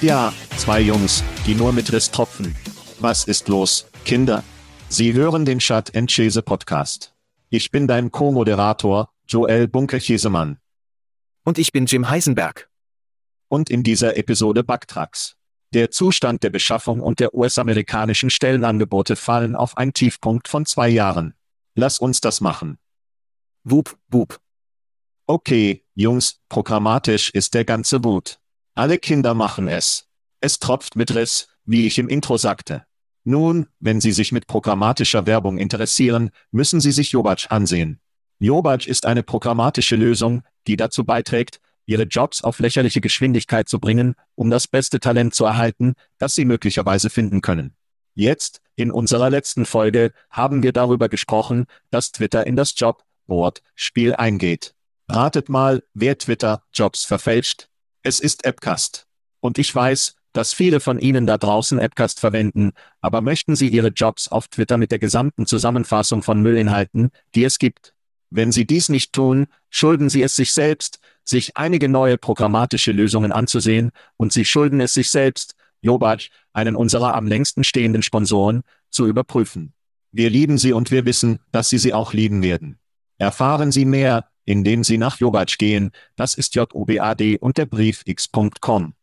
Ja, zwei Jungs, die nur mit Riss tropfen. Was ist los, Kinder? Sie hören den Chat Chese Podcast. Ich bin dein Co-Moderator, Joel Bunker-Chesemann. Und ich bin Jim Heisenberg. Und in dieser Episode Backtracks. Der Zustand der Beschaffung und der US-amerikanischen Stellenangebote fallen auf einen Tiefpunkt von zwei Jahren. Lass uns das machen. Wup, wup. Okay, Jungs, programmatisch ist der ganze Wut. Alle Kinder machen es. Es tropft mit Riss, wie ich im Intro sagte. Nun, wenn Sie sich mit programmatischer Werbung interessieren, müssen Sie sich Jobatsch ansehen. Jobatsch ist eine programmatische Lösung, die dazu beiträgt, Ihre Jobs auf lächerliche Geschwindigkeit zu bringen, um das beste Talent zu erhalten, das Sie möglicherweise finden können. Jetzt, in unserer letzten Folge, haben wir darüber gesprochen, dass Twitter in das Jobboard-Spiel eingeht. Ratet mal, wer Twitter Jobs verfälscht? Es ist Appcast. Und ich weiß, dass viele von Ihnen da draußen Appcast verwenden, aber möchten Sie Ihre Jobs auf Twitter mit der gesamten Zusammenfassung von Müllinhalten, die es gibt? Wenn Sie dies nicht tun, schulden Sie es sich selbst, sich einige neue programmatische Lösungen anzusehen, und Sie schulden es sich selbst, Jobatsch, einen unserer am längsten stehenden Sponsoren, zu überprüfen. Wir lieben Sie und wir wissen, dass Sie sie auch lieben werden. Erfahren Sie mehr, indem Sie nach Jobatsch gehen, das ist JOBAD und der Brief x.com.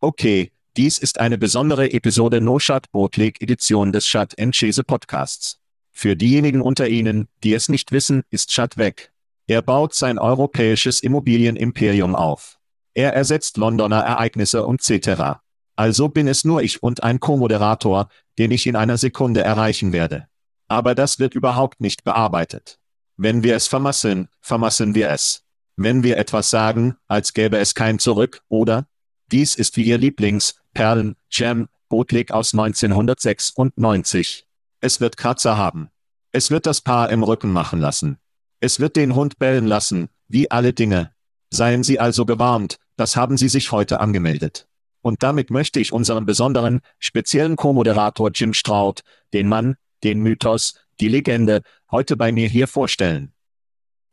Okay, dies ist eine besondere Episode No Shut Bootleg Edition des Shut Chase Podcasts. Für diejenigen unter Ihnen, die es nicht wissen, ist Shut weg. Er baut sein europäisches Immobilienimperium auf. Er ersetzt Londoner Ereignisse und etc. Also bin es nur ich und ein Co-Moderator, den ich in einer Sekunde erreichen werde. Aber das wird überhaupt nicht bearbeitet. Wenn wir es vermasseln, vermasseln wir es. Wenn wir etwas sagen, als gäbe es kein Zurück, oder? Dies ist wie Ihr Lieblings, Perlen, Jam, Bootleg aus 1996. Es wird Kratzer haben. Es wird das Paar im Rücken machen lassen. Es wird den Hund bellen lassen, wie alle Dinge. Seien Sie also gewarnt, das haben Sie sich heute angemeldet. Und damit möchte ich unseren besonderen, speziellen Co-Moderator Jim Straut, den Mann, den Mythos, die Legende, heute bei mir hier vorstellen.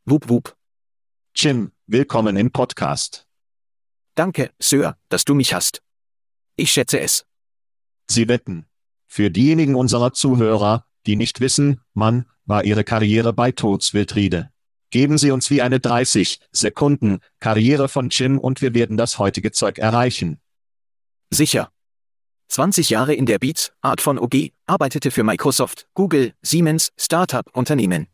Wup wup. Jim, willkommen im Podcast. Danke, Sir, dass du mich hast. Ich schätze es. Sie wetten. Für diejenigen unserer Zuhörer, die nicht wissen, Mann, war ihre Karriere bei Todswildriede. Geben Sie uns wie eine 30 Sekunden Karriere von Jim und wir werden das heutige Zeug erreichen. Sicher. 20 Jahre in der Beats, Art von OG, arbeitete für Microsoft, Google, Siemens, Startup-Unternehmen.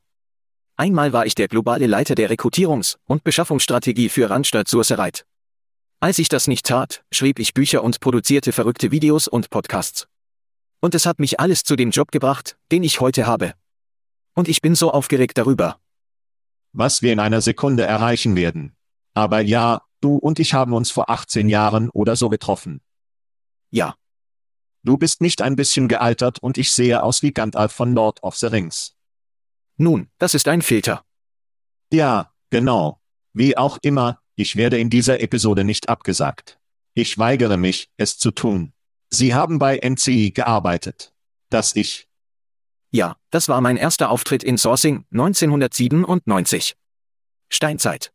Einmal war ich der globale Leiter der Rekrutierungs- und Beschaffungsstrategie für Randstadt Sursereit. Als ich das nicht tat, schrieb ich Bücher und produzierte verrückte Videos und Podcasts. Und es hat mich alles zu dem Job gebracht, den ich heute habe. Und ich bin so aufgeregt darüber. Was wir in einer Sekunde erreichen werden. Aber ja, du und ich haben uns vor 18 Jahren oder so getroffen. Ja. Du bist nicht ein bisschen gealtert und ich sehe aus wie Gandalf von Lord of the Rings. Nun, das ist ein Filter. Ja, genau. Wie auch immer, ich werde in dieser Episode nicht abgesagt. Ich weigere mich, es zu tun. Sie haben bei NCI gearbeitet. Das ich. Ja, das war mein erster Auftritt in Sourcing 1997. Steinzeit.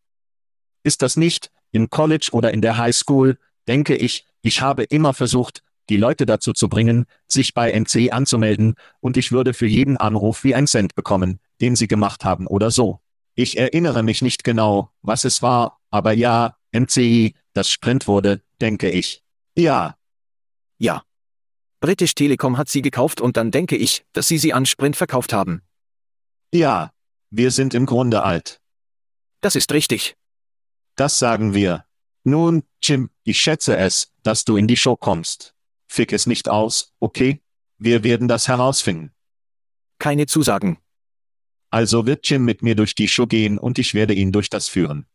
Ist das nicht, in College oder in der High School, denke ich, ich habe immer versucht, die Leute dazu zu bringen, sich bei NC anzumelden, und ich würde für jeden Anruf wie ein Cent bekommen, den sie gemacht haben oder so. Ich erinnere mich nicht genau, was es war, aber ja, MCI, das Sprint wurde, denke ich. Ja. Ja. British Telekom hat sie gekauft und dann denke ich, dass sie sie an Sprint verkauft haben. Ja. Wir sind im Grunde alt. Das ist richtig. Das sagen wir. Nun, Jim, ich schätze es, dass du in die Show kommst. Fick es nicht aus, okay? Wir werden das herausfinden. Keine Zusagen. Also wird Jim mit mir durch die Show gehen und ich werde ihn durch das führen.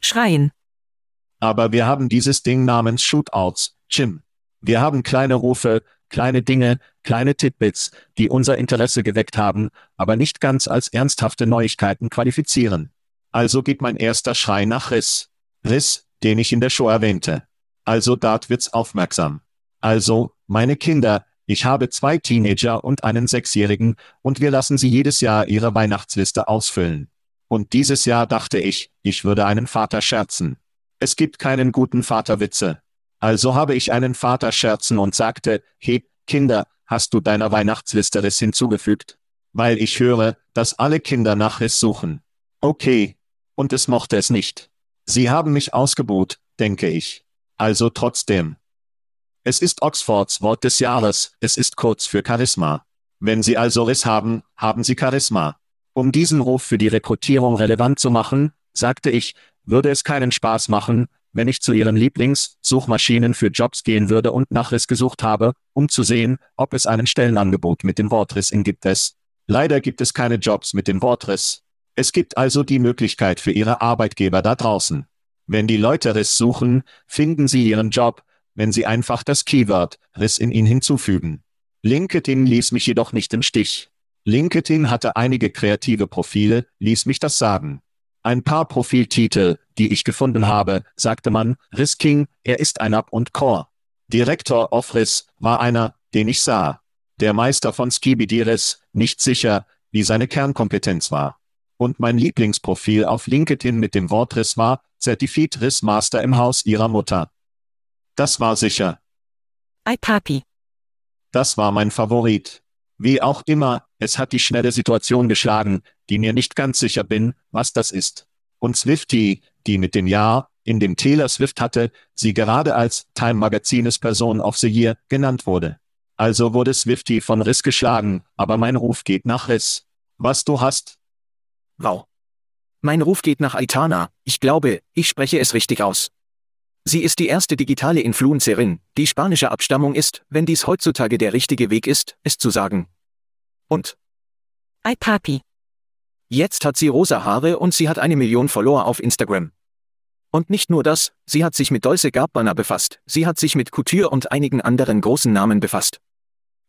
Schreien. Aber wir haben dieses Ding namens Shootouts, Jim. Wir haben kleine Rufe, kleine Dinge, kleine Titbits, die unser Interesse geweckt haben, aber nicht ganz als ernsthafte Neuigkeiten qualifizieren. Also geht mein erster Schrei nach Riss. Riss, den ich in der Show erwähnte. Also Dart wird's aufmerksam. Also, meine Kinder, ich habe zwei Teenager und einen Sechsjährigen, und wir lassen sie jedes Jahr ihre Weihnachtsliste ausfüllen. Und dieses Jahr dachte ich, ich würde einen Vater scherzen. Es gibt keinen guten Vaterwitze. Also habe ich einen Vater scherzen und sagte, hey, Kinder, hast du deiner Weihnachtsliste Riss hinzugefügt? Weil ich höre, dass alle Kinder nach Riss suchen. Okay. Und es mochte es nicht. Sie haben mich ausgebuht, denke ich. Also trotzdem. Es ist Oxfords Wort des Jahres, es ist kurz für Charisma. Wenn Sie also Riss haben, haben Sie Charisma. Um diesen Ruf für die Rekrutierung relevant zu machen, sagte ich, würde es keinen Spaß machen, wenn ich zu Ihren Lieblingssuchmaschinen für Jobs gehen würde und nach Riss gesucht habe, um zu sehen, ob es einen Stellenangebot mit dem Wortriss in gibt es. Leider gibt es keine Jobs mit dem Wortriss. Es gibt also die Möglichkeit für Ihre Arbeitgeber da draußen. Wenn die Leute Riss suchen, finden sie ihren Job, wenn sie einfach das Keyword Riss in ihn hinzufügen. LinkedIn ließ mich jedoch nicht im Stich. LinkedIn hatte einige kreative Profile, ließ mich das sagen. Ein paar Profiltitel, die ich gefunden habe, sagte man, Riss King, er ist ein Up und Core. Director of Riss war einer, den ich sah. Der Meister von Skibidi Riss, nicht sicher, wie seine Kernkompetenz war. Und mein Lieblingsprofil auf LinkedIn mit dem Wort Riss war, Certified Riss Master im Haus ihrer Mutter. Das war sicher. Ei Papi. Das war mein Favorit. Wie auch immer, es hat die schnelle Situation geschlagen, die mir nicht ganz sicher bin, was das ist. Und Swifty, die mit dem Jahr, in dem Taylor Swift hatte, sie gerade als Time Magazines Person of the Year genannt wurde. Also wurde Swifty von Riss geschlagen, aber mein Ruf geht nach Riss. Was du hast? Wow. Mein Ruf geht nach Aitana, ich glaube, ich spreche es richtig aus. Sie ist die erste digitale Influencerin, die spanischer Abstammung ist, wenn dies heutzutage der richtige Weg ist, es zu sagen. Und Ei Papi. jetzt hat sie rosa Haare und sie hat eine Million Follower auf Instagram. Und nicht nur das, sie hat sich mit Dolce Gabbana befasst, sie hat sich mit Couture und einigen anderen großen Namen befasst.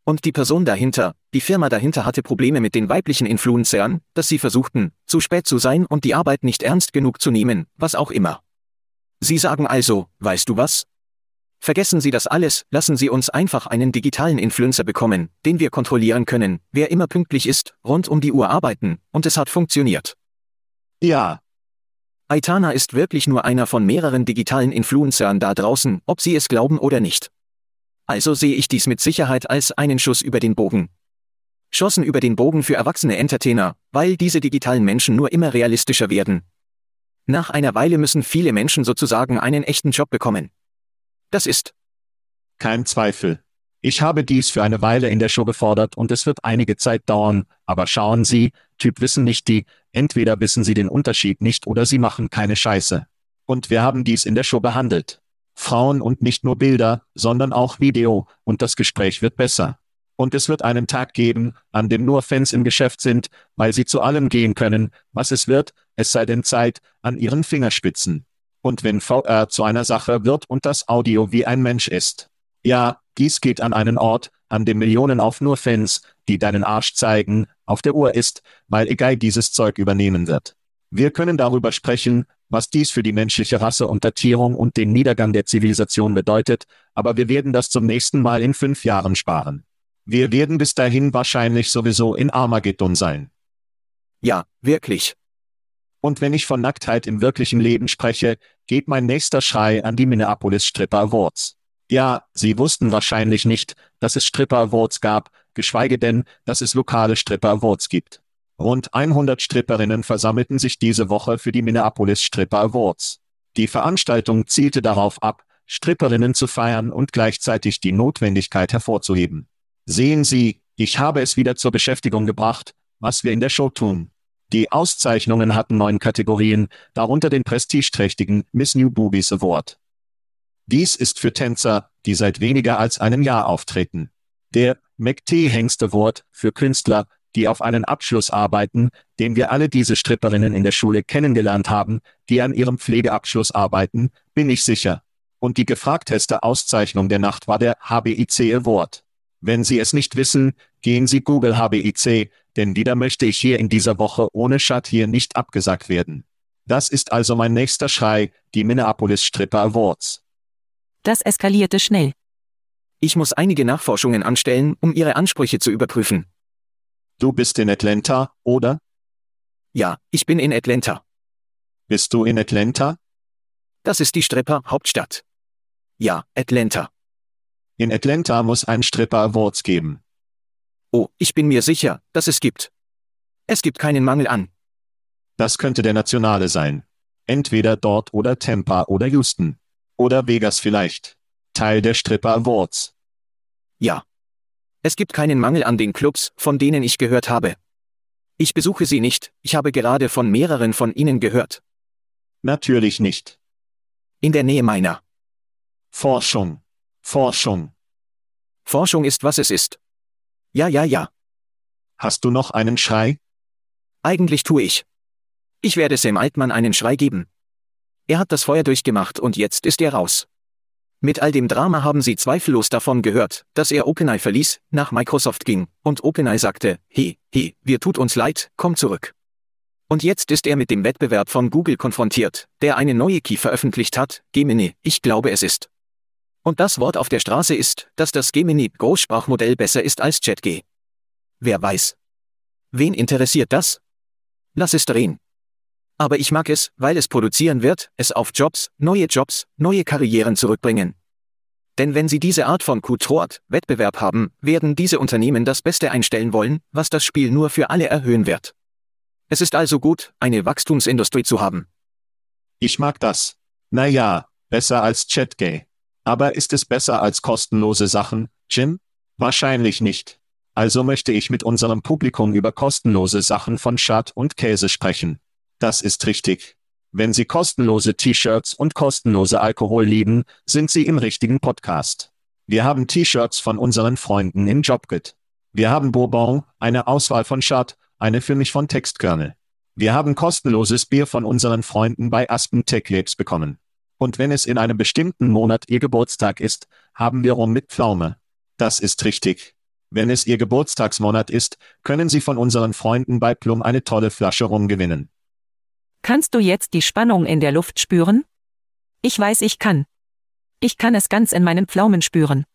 Und die Person dahinter, die Firma dahinter hatte Probleme mit den weiblichen Influencern, dass sie versuchten, zu spät zu sein und die Arbeit nicht ernst genug zu nehmen, was auch immer. Sie sagen also, weißt du was? Vergessen Sie das alles, lassen Sie uns einfach einen digitalen Influencer bekommen, den wir kontrollieren können, wer immer pünktlich ist, rund um die Uhr arbeiten, und es hat funktioniert. Ja, Aitana ist wirklich nur einer von mehreren digitalen Influencern da draußen, ob Sie es glauben oder nicht. Also sehe ich dies mit Sicherheit als einen Schuss über den Bogen. Schossen über den Bogen für erwachsene Entertainer, weil diese digitalen Menschen nur immer realistischer werden. Nach einer Weile müssen viele Menschen sozusagen einen echten Job bekommen. Das ist. Kein Zweifel. Ich habe dies für eine Weile in der Show gefordert und es wird einige Zeit dauern, aber schauen Sie, Typ wissen nicht die, entweder wissen Sie den Unterschied nicht oder Sie machen keine Scheiße. Und wir haben dies in der Show behandelt. Frauen und nicht nur Bilder, sondern auch Video, und das Gespräch wird besser. Und es wird einen Tag geben, an dem nur Fans im Geschäft sind, weil sie zu allem gehen können, was es wird, es sei denn Zeit, an ihren Fingerspitzen. Und wenn VR zu einer Sache wird und das Audio wie ein Mensch ist. Ja, dies geht an einen Ort, an dem Millionen auf nur Fans, die deinen Arsch zeigen, auf der Uhr ist, weil egal dieses Zeug übernehmen wird. Wir können darüber sprechen, was dies für die menschliche Rasse und Datierung und den Niedergang der Zivilisation bedeutet, aber wir werden das zum nächsten Mal in fünf Jahren sparen. Wir werden bis dahin wahrscheinlich sowieso in Armageddon sein. Ja, wirklich. Und wenn ich von Nacktheit im wirklichen Leben spreche, geht mein nächster Schrei an die Minneapolis Stripper Awards. Ja, sie wussten wahrscheinlich nicht, dass es Stripper Awards gab, geschweige denn, dass es lokale Stripper Awards gibt. Rund 100 Stripperinnen versammelten sich diese Woche für die Minneapolis Stripper Awards. Die Veranstaltung zielte darauf ab, Stripperinnen zu feiern und gleichzeitig die Notwendigkeit hervorzuheben. Sehen Sie, ich habe es wieder zur Beschäftigung gebracht, was wir in der Show tun. Die Auszeichnungen hatten neun Kategorien, darunter den prestigeträchtigen Miss New Boobies Award. Dies ist für Tänzer, die seit weniger als einem Jahr auftreten. Der McT Hengst Award für Künstler, die auf einen Abschluss arbeiten, den wir alle diese Stripperinnen in der Schule kennengelernt haben, die an ihrem Pflegeabschluss arbeiten, bin ich sicher. Und die gefragteste Auszeichnung der Nacht war der HBIC Award. Wenn Sie es nicht wissen, gehen Sie Google HBIC, denn wieder möchte ich hier in dieser Woche ohne Schat hier nicht abgesagt werden. Das ist also mein nächster Schrei, die Minneapolis Stripper Awards. Das eskalierte schnell. Ich muss einige Nachforschungen anstellen, um Ihre Ansprüche zu überprüfen. Du bist in Atlanta, oder? Ja, ich bin in Atlanta. Bist du in Atlanta? Das ist die Stripper-Hauptstadt. Ja, Atlanta. In Atlanta muss ein Stripper Awards geben. Oh, ich bin mir sicher, dass es gibt. Es gibt keinen Mangel an. Das könnte der nationale sein. Entweder dort oder Tampa oder Houston. Oder Vegas vielleicht. Teil der Stripper Awards. Ja. Es gibt keinen Mangel an den Clubs, von denen ich gehört habe. Ich besuche sie nicht, ich habe gerade von mehreren von ihnen gehört. Natürlich nicht. In der Nähe meiner. Forschung. Forschung. Forschung ist, was es ist. Ja, ja, ja. Hast du noch einen Schrei? Eigentlich tue ich. Ich werde Sam Altmann einen Schrei geben. Er hat das Feuer durchgemacht und jetzt ist er raus. Mit all dem Drama haben Sie zweifellos davon gehört, dass er OpenAI verließ, nach Microsoft ging, und OpenAI sagte, hey, hey, wir tut uns leid, komm zurück. Und jetzt ist er mit dem Wettbewerb von Google konfrontiert, der eine neue Key veröffentlicht hat, Gemini, ich glaube es ist. Und das Wort auf der Straße ist, dass das Gemini Großsprachmodell besser ist als ChatG. Wer weiß. Wen interessiert das? Lass es drehen. Aber ich mag es, weil es produzieren wird, es auf Jobs, neue Jobs, neue Karrieren zurückbringen. Denn wenn sie diese Art von Q-Trort, Wettbewerb haben, werden diese Unternehmen das Beste einstellen wollen, was das Spiel nur für alle erhöhen wird. Es ist also gut, eine Wachstumsindustrie zu haben. Ich mag das. Naja, besser als ChatGay. Aber ist es besser als kostenlose Sachen, Jim? Wahrscheinlich nicht. Also möchte ich mit unserem Publikum über kostenlose Sachen von Schad und Käse sprechen. Das ist richtig. Wenn Sie kostenlose T-Shirts und kostenlose Alkohol lieben, sind Sie im richtigen Podcast. Wir haben T-Shirts von unseren Freunden in Jobgit. Wir haben Bourbon, eine Auswahl von Schad, eine für mich von Textkernel. Wir haben kostenloses Bier von unseren Freunden bei Aspen Tech Labs bekommen. Und wenn es in einem bestimmten Monat Ihr Geburtstag ist, haben wir Rum mit Pflaume. Das ist richtig. Wenn es Ihr Geburtstagsmonat ist, können Sie von unseren Freunden bei Plum eine tolle Flasche Rum gewinnen. Kannst du jetzt die Spannung in der Luft spüren? Ich weiß, ich kann. Ich kann es ganz in meinen Pflaumen spüren.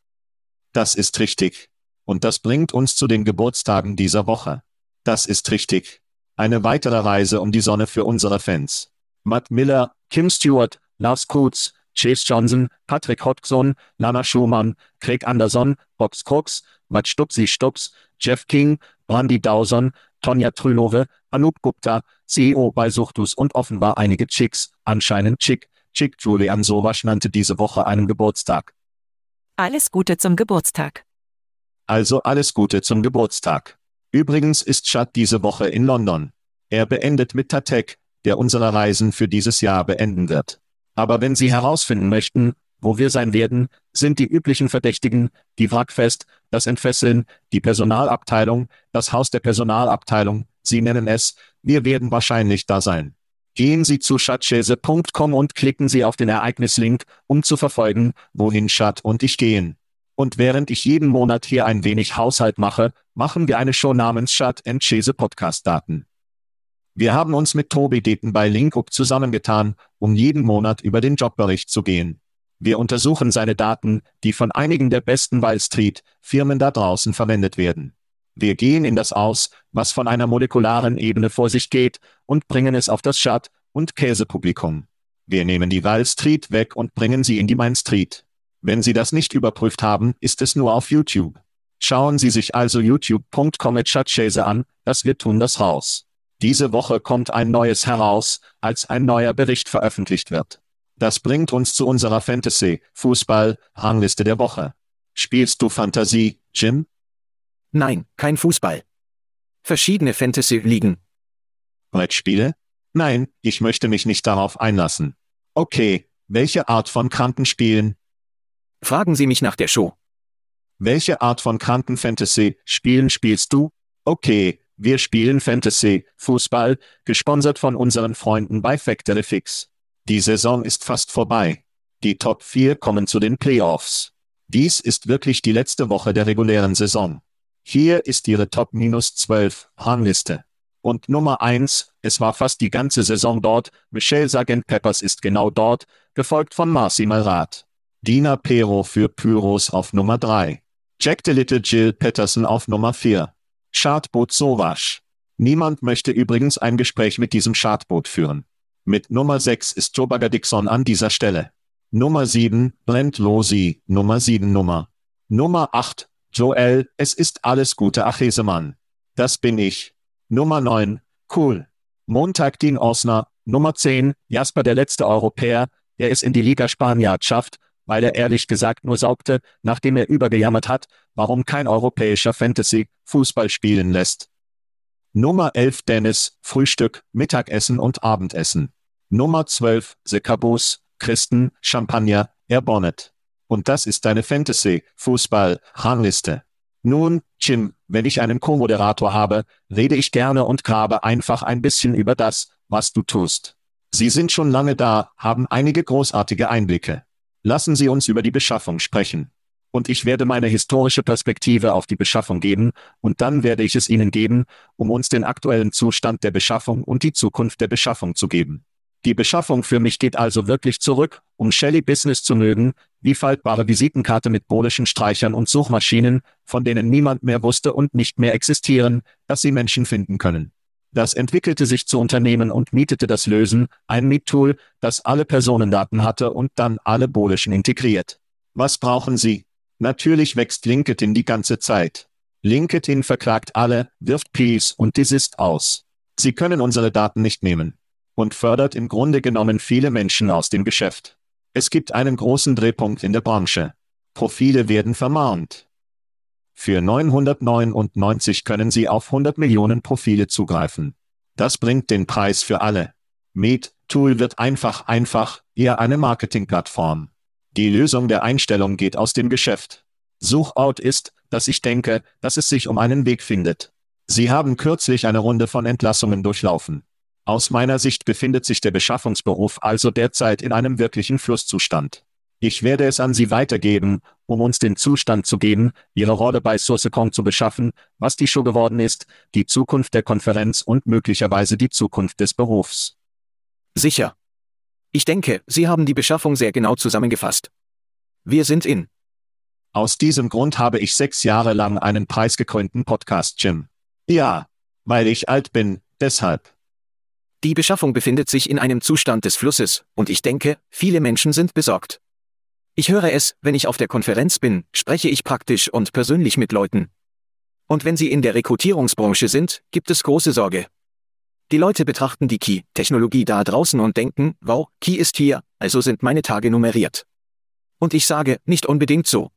Das ist richtig. Und das bringt uns zu den Geburtstagen dieser Woche. Das ist richtig. Eine weitere Reise um die Sonne für unsere Fans. Matt Miller, Kim Stewart, Lars Kutz, Chase Johnson, Patrick Hodgson, Lana Schumann, Craig Anderson, Box Cox, Matt Stupsi Stups, Jeff King, Randy Dawson, Tonja Trülove, Anup Gupta, CEO bei Suchtus und offenbar einige Chicks, anscheinend Chick, Chick Julian Sowasch nannte diese Woche einen Geburtstag. Alles Gute zum Geburtstag. Also alles Gute zum Geburtstag. Übrigens ist Chad diese Woche in London. Er beendet mit Tatek, der unsere Reisen für dieses Jahr beenden wird. Aber wenn Sie herausfinden möchten, wo wir sein werden, sind die üblichen Verdächtigen, die Wrackfest, das Entfesseln, die Personalabteilung, das Haus der Personalabteilung, Sie nennen es, wir werden wahrscheinlich da sein. Gehen Sie zu chatchese.com und klicken Sie auf den Ereignislink, um zu verfolgen, wohin Chat und ich gehen. Und während ich jeden Monat hier ein wenig Haushalt mache, machen wir eine Show namens Chat and Chese Podcast Daten. Wir haben uns mit Tobi Deten bei LinkUp zusammengetan, um jeden Monat über den Jobbericht zu gehen. Wir untersuchen seine Daten, die von einigen der besten Wall Street Firmen da draußen verwendet werden. Wir gehen in das aus, was von einer molekularen Ebene vor sich geht, und bringen es auf das Chat- und Käsepublikum. Wir nehmen die Wall Street weg und bringen sie in die Main Street. Wenn Sie das nicht überprüft haben, ist es nur auf YouTube. Schauen Sie sich also youtube.com an, das wir tun das raus. Diese Woche kommt ein neues heraus, als ein neuer Bericht veröffentlicht wird. Das bringt uns zu unserer Fantasy, Fußball, Rangliste der Woche. Spielst du Fantasie, Jim? Nein, kein Fußball. Verschiedene Fantasy-Ligen. Brettspiele? Nein, ich möchte mich nicht darauf einlassen. Okay, welche Art von Krankenspielen? Fragen Sie mich nach der Show. Welche Art von Krankenfantasy-Spielen spielst du? Okay, wir spielen Fantasy, Fußball, gesponsert von unseren Freunden bei Factory Fix. Die Saison ist fast vorbei. Die Top 4 kommen zu den Playoffs. Dies ist wirklich die letzte Woche der regulären Saison. Hier ist Ihre Top minus 12 Rangliste. Und Nummer 1, es war fast die ganze Saison dort, Michelle Sargent Peppers ist genau dort, gefolgt von Marcy Malrat. Dina Pero für Pyros auf Nummer 3. Jack the Little Jill Patterson auf Nummer 4. Schadboot Sowasch. Niemand möchte übrigens ein Gespräch mit diesem Schadboot führen. Mit Nummer 6 ist Joe Bagger Dixon an dieser Stelle. Nummer 7, Brent Losi, Nummer 7 Nummer. Nummer 8, Joel, es ist alles Gute Achesemann. Das bin ich. Nummer 9, cool. Montag Dean Osner, Nummer 10, Jasper der letzte Europäer, der es in die Liga Spaniard schafft, weil er ehrlich gesagt nur saugte, nachdem er übergejammert hat, warum kein europäischer Fantasy Fußball spielen lässt. Nummer 11 Dennis, Frühstück, Mittagessen und Abendessen. Nummer 12 Sekabus, Christen, Champagner, Air Bonnet. Und das ist deine Fantasy, Fußball, Rangliste. Nun, Jim, wenn ich einen Co-Moderator habe, rede ich gerne und grabe einfach ein bisschen über das, was du tust. Sie sind schon lange da, haben einige großartige Einblicke. Lassen Sie uns über die Beschaffung sprechen. Und ich werde meine historische Perspektive auf die Beschaffung geben, und dann werde ich es Ihnen geben, um uns den aktuellen Zustand der Beschaffung und die Zukunft der Beschaffung zu geben. Die Beschaffung für mich geht also wirklich zurück, um Shelly Business zu mögen, wie faltbare Visitenkarte mit bolischen Streichern und Suchmaschinen, von denen niemand mehr wusste und nicht mehr existieren, dass sie Menschen finden können. Das entwickelte sich zu Unternehmen und mietete das Lösen, ein Miettool, das alle Personendaten hatte und dann alle Bolischen integriert. Was brauchen Sie? Natürlich wächst LinkedIn die ganze Zeit. LinkedIn verklagt alle, wirft Peace und Desist aus. Sie können unsere Daten nicht nehmen. Und fördert im Grunde genommen viele Menschen aus dem Geschäft. Es gibt einen großen Drehpunkt in der Branche. Profile werden vermahnt. Für 999 können Sie auf 100 Millionen Profile zugreifen. Das bringt den Preis für alle. Meet Tool wird einfach einfach, eher eine Marketingplattform. Die Lösung der Einstellung geht aus dem Geschäft. Suchout ist, dass ich denke, dass es sich um einen Weg findet. Sie haben kürzlich eine Runde von Entlassungen durchlaufen. Aus meiner Sicht befindet sich der Beschaffungsberuf also derzeit in einem wirklichen Flusszustand. Ich werde es an Sie weitergeben, um uns den Zustand zu geben, Ihre Rolle bei Sourcecom zu beschaffen, was die Show geworden ist, die Zukunft der Konferenz und möglicherweise die Zukunft des Berufs. Sicher. Ich denke, Sie haben die Beschaffung sehr genau zusammengefasst. Wir sind in. Aus diesem Grund habe ich sechs Jahre lang einen preisgekrönten Podcast, Jim. Ja, weil ich alt bin, deshalb. Die Beschaffung befindet sich in einem Zustand des Flusses, und ich denke, viele Menschen sind besorgt. Ich höre es, wenn ich auf der Konferenz bin, spreche ich praktisch und persönlich mit Leuten. Und wenn Sie in der Rekrutierungsbranche sind, gibt es große Sorge. Die Leute betrachten die Key-Technologie da draußen und denken, wow, Key ist hier, also sind meine Tage nummeriert. Und ich sage, nicht unbedingt so.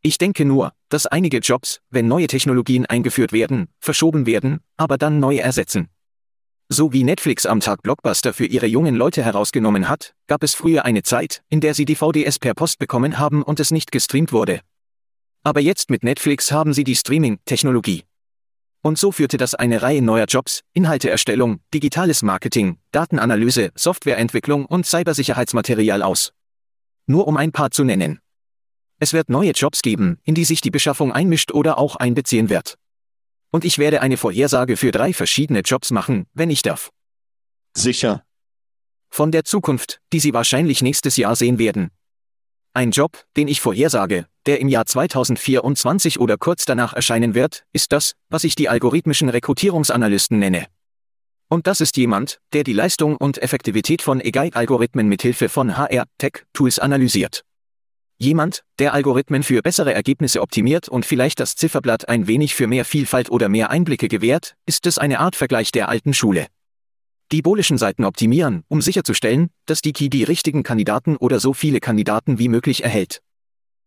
Ich denke nur, dass einige Jobs, wenn neue Technologien eingeführt werden, verschoben werden, aber dann neue ersetzen. So wie Netflix am Tag Blockbuster für ihre jungen Leute herausgenommen hat, gab es früher eine Zeit, in der sie die VDS per Post bekommen haben und es nicht gestreamt wurde. Aber jetzt mit Netflix haben sie die Streaming-Technologie. Und so führte das eine Reihe neuer Jobs, Inhalteerstellung, digitales Marketing, Datenanalyse, Softwareentwicklung und Cybersicherheitsmaterial aus. Nur um ein paar zu nennen. Es wird neue Jobs geben, in die sich die Beschaffung einmischt oder auch einbeziehen wird. Und ich werde eine Vorhersage für drei verschiedene Jobs machen, wenn ich darf. Sicher. Von der Zukunft, die Sie wahrscheinlich nächstes Jahr sehen werden. Ein Job, den ich vorhersage, der im Jahr 2024 oder kurz danach erscheinen wird, ist das, was ich die algorithmischen Rekrutierungsanalysten nenne. Und das ist jemand, der die Leistung und Effektivität von AI-Algorithmen mithilfe von HR-Tech-Tools analysiert. Jemand, der Algorithmen für bessere Ergebnisse optimiert und vielleicht das Zifferblatt ein wenig für mehr Vielfalt oder mehr Einblicke gewährt, ist es eine Art Vergleich der alten Schule. Die boolischen Seiten optimieren, um sicherzustellen, dass die Key die richtigen Kandidaten oder so viele Kandidaten wie möglich erhält.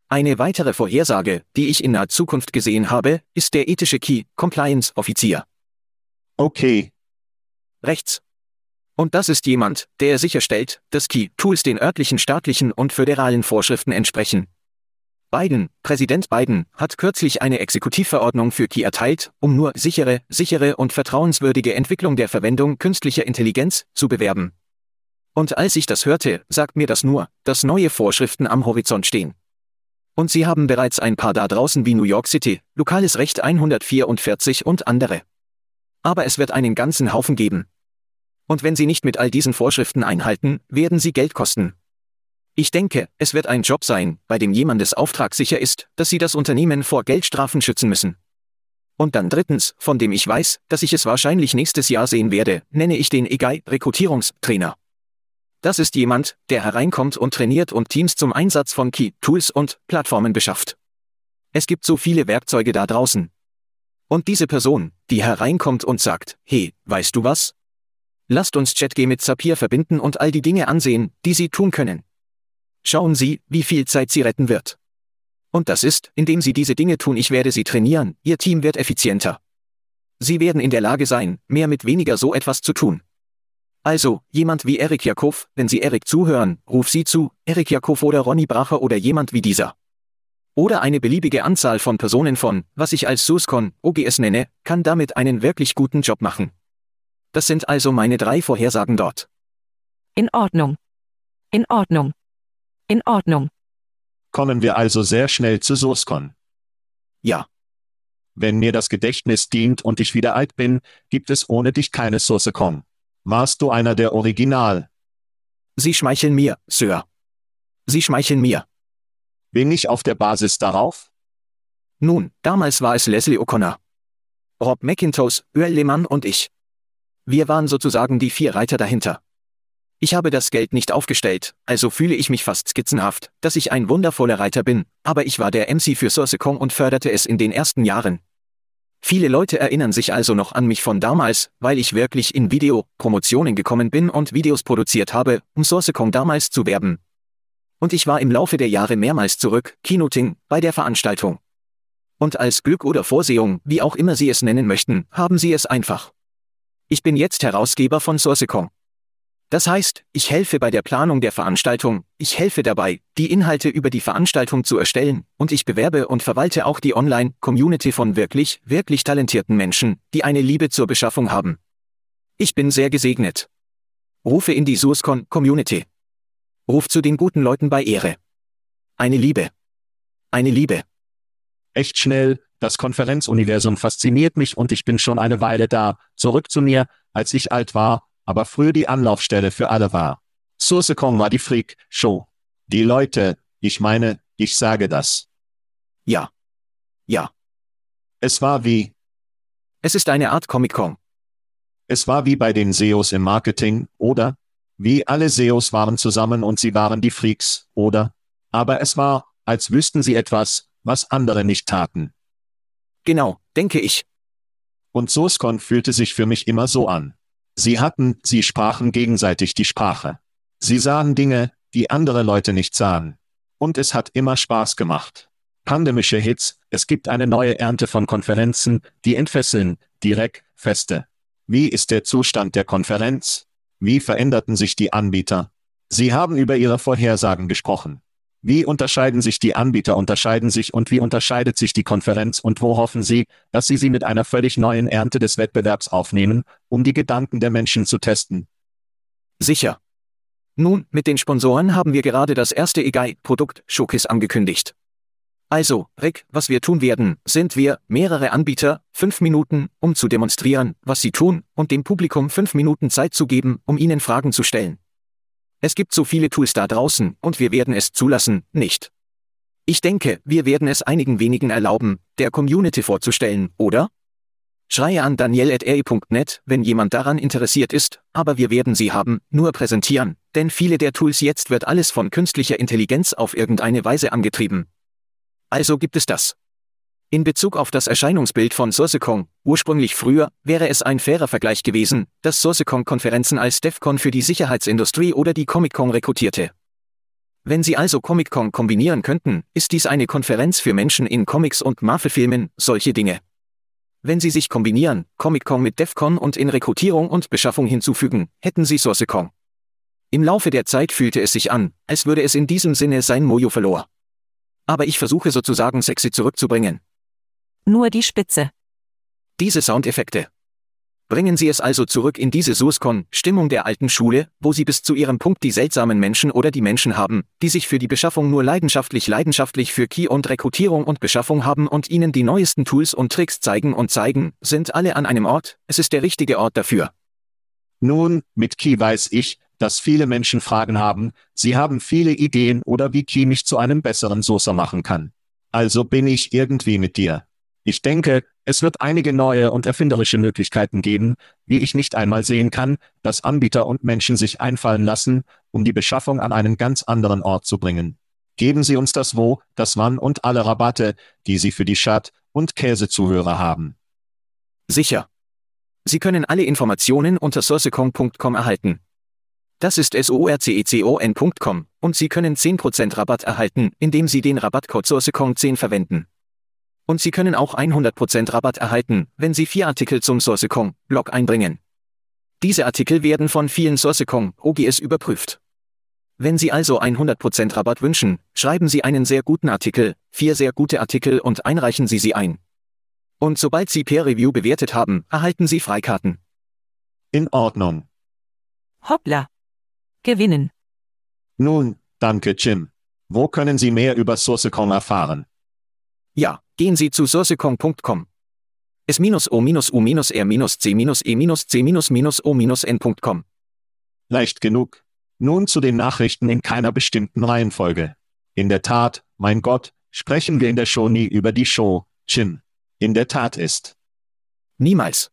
Eine weitere Vorhersage, die ich in naher Zukunft gesehen habe, ist der ethische Key Compliance Offizier. Okay. Rechts. Und das ist jemand, der sicherstellt, dass Key-Tools den örtlichen staatlichen und föderalen Vorschriften entsprechen. Biden, Präsident Biden, hat kürzlich eine Exekutivverordnung für Key erteilt, um nur sichere, sichere und vertrauenswürdige Entwicklung der Verwendung künstlicher Intelligenz zu bewerben. Und als ich das hörte, sagt mir das nur, dass neue Vorschriften am Horizont stehen. Und sie haben bereits ein paar da draußen wie New York City, lokales Recht 144 und andere. Aber es wird einen ganzen Haufen geben, und wenn Sie nicht mit all diesen Vorschriften einhalten, werden Sie Geld kosten. Ich denke, es wird ein Job sein, bei dem jemandes Auftrag sicher ist, dass Sie das Unternehmen vor Geldstrafen schützen müssen. Und dann drittens, von dem ich weiß, dass ich es wahrscheinlich nächstes Jahr sehen werde, nenne ich den EGAI Rekrutierungstrainer. Das ist jemand, der hereinkommt und trainiert und Teams zum Einsatz von Key, Tools und Plattformen beschafft. Es gibt so viele Werkzeuge da draußen. Und diese Person, die hereinkommt und sagt, hey, weißt du was? Lasst uns ChatG mit Zapier verbinden und all die Dinge ansehen, die Sie tun können. Schauen Sie, wie viel Zeit Sie retten wird. Und das ist, indem Sie diese Dinge tun, ich werde Sie trainieren, Ihr Team wird effizienter. Sie werden in der Lage sein, mehr mit weniger so etwas zu tun. Also, jemand wie Erik Jakov, wenn Sie Erik zuhören, ruf Sie zu, Erik Jakov oder Ronny Bracher oder jemand wie dieser. Oder eine beliebige Anzahl von Personen von, was ich als SUSCON, OGS nenne, kann damit einen wirklich guten Job machen. Das sind also meine drei Vorhersagen dort. In Ordnung. In Ordnung. In Ordnung. Kommen wir also sehr schnell zu SourceCon. Ja. Wenn mir das Gedächtnis dient und ich wieder alt bin, gibt es ohne dich keine SourceCon. Warst du einer der Original? Sie schmeicheln mir, Sir. Sie schmeicheln mir. Bin ich auf der Basis darauf? Nun, damals war es Leslie O'Connor. Rob McIntosh, Earl Lehmann und ich. Wir waren sozusagen die vier Reiter dahinter. Ich habe das Geld nicht aufgestellt, also fühle ich mich fast skizzenhaft, dass ich ein wundervoller Reiter bin, aber ich war der MC für Sourcecom und förderte es in den ersten Jahren. Viele Leute erinnern sich also noch an mich von damals, weil ich wirklich in Video-Promotionen gekommen bin und Videos produziert habe, um Sourcecom damals zu werben. Und ich war im Laufe der Jahre mehrmals zurück, Keynoting, bei der Veranstaltung. Und als Glück oder Vorsehung, wie auch immer Sie es nennen möchten, haben Sie es einfach. Ich bin jetzt Herausgeber von Sourcecom. Das heißt, ich helfe bei der Planung der Veranstaltung, ich helfe dabei, die Inhalte über die Veranstaltung zu erstellen, und ich bewerbe und verwalte auch die Online-Community von wirklich, wirklich talentierten Menschen, die eine Liebe zur Beschaffung haben. Ich bin sehr gesegnet. Rufe in die SourceCon-Community. Ruf zu den guten Leuten bei Ehre. Eine Liebe. Eine Liebe. Echt schnell, das Konferenzuniversum fasziniert mich und ich bin schon eine Weile da, zurück zu mir, als ich alt war, aber früher die Anlaufstelle für alle war. SourceCon war die Freak-Show. Die Leute, ich meine, ich sage das. Ja. Ja. Es war wie. Es ist eine Art Comic-Con. Es war wie bei den SEOs im Marketing, oder? Wie alle SEOs waren zusammen und sie waren die Freaks, oder? Aber es war, als wüssten sie etwas, was andere nicht taten. Genau, denke ich. Und SourceCon fühlte sich für mich immer so an. Sie hatten, sie sprachen gegenseitig die Sprache. Sie sahen Dinge, die andere Leute nicht sahen. Und es hat immer Spaß gemacht. Pandemische Hits, es gibt eine neue Ernte von Konferenzen, die entfesseln, direkt, feste. Wie ist der Zustand der Konferenz? Wie veränderten sich die Anbieter? Sie haben über ihre Vorhersagen gesprochen. Wie unterscheiden sich die Anbieter unterscheiden sich und wie unterscheidet sich die Konferenz und wo hoffen Sie, dass Sie sie mit einer völlig neuen Ernte des Wettbewerbs aufnehmen, um die Gedanken der Menschen zu testen? Sicher. Nun, mit den Sponsoren haben wir gerade das erste EGI-Produkt Showcase angekündigt. Also, Rick, was wir tun werden, sind wir, mehrere Anbieter, fünf Minuten, um zu demonstrieren, was sie tun, und dem Publikum fünf Minuten Zeit zu geben, um ihnen Fragen zu stellen. Es gibt so viele Tools da draußen, und wir werden es zulassen, nicht. Ich denke, wir werden es einigen wenigen erlauben, der Community vorzustellen, oder? Schreie an daniel.ri.net, wenn jemand daran interessiert ist, aber wir werden sie haben, nur präsentieren, denn viele der Tools jetzt wird alles von künstlicher Intelligenz auf irgendeine Weise angetrieben. Also gibt es das. In Bezug auf das Erscheinungsbild von SourceCon, ursprünglich früher, wäre es ein fairer Vergleich gewesen, dass SourceCon-Konferenzen als DEFCON für die Sicherheitsindustrie oder die Comic-Con rekrutierte. Wenn Sie also Comic-Con kombinieren könnten, ist dies eine Konferenz für Menschen in Comics und Marvel-Filmen, solche Dinge. Wenn Sie sich kombinieren, Comic-Con mit DEFCON und in Rekrutierung und Beschaffung hinzufügen, hätten Sie SourceCon. Im Laufe der Zeit fühlte es sich an, als würde es in diesem Sinne sein Mojo verlor. Aber ich versuche sozusagen sexy zurückzubringen. Nur die Spitze. Diese Soundeffekte. Bringen Sie es also zurück in diese SourceCon-Stimmung der alten Schule, wo Sie bis zu Ihrem Punkt die seltsamen Menschen oder die Menschen haben, die sich für die Beschaffung nur leidenschaftlich leidenschaftlich für Key und Rekrutierung und Beschaffung haben und Ihnen die neuesten Tools und Tricks zeigen und zeigen, sind alle an einem Ort, es ist der richtige Ort dafür. Nun, mit Key weiß ich, dass viele Menschen Fragen haben, sie haben viele Ideen oder wie Key mich zu einem besseren Sourcer machen kann. Also bin ich irgendwie mit dir. Ich denke, es wird einige neue und erfinderische Möglichkeiten geben, wie ich nicht einmal sehen kann, dass Anbieter und Menschen sich einfallen lassen, um die Beschaffung an einen ganz anderen Ort zu bringen. Geben Sie uns das Wo, das Wann und alle Rabatte, die Sie für die Schat- und Käsezuhörer haben. Sicher. Sie können alle Informationen unter sourcecon.com erhalten. Das ist sourcecon.com und Sie können 10% Rabatt erhalten, indem Sie den Rabattcode sourcecon10 verwenden. Und Sie können auch 100% Rabatt erhalten, wenn Sie vier Artikel zum SourceCon-Blog einbringen. Diese Artikel werden von vielen SourceCon-OGS überprüft. Wenn Sie also 100% Rabatt wünschen, schreiben Sie einen sehr guten Artikel, vier sehr gute Artikel und einreichen Sie sie ein. Und sobald Sie Peer Review bewertet haben, erhalten Sie Freikarten. In Ordnung. Hoppla. Gewinnen. Nun, danke Jim. Wo können Sie mehr über SourceCon erfahren? Ja, gehen Sie zu sourcecon.com. S-O-R-C-E-C-E-N.com. Leicht genug. Nun zu den Nachrichten in keiner bestimmten Reihenfolge. In der Tat, mein Gott, sprechen wir in der Show nie über die Show, Jim. In der Tat ist. Niemals.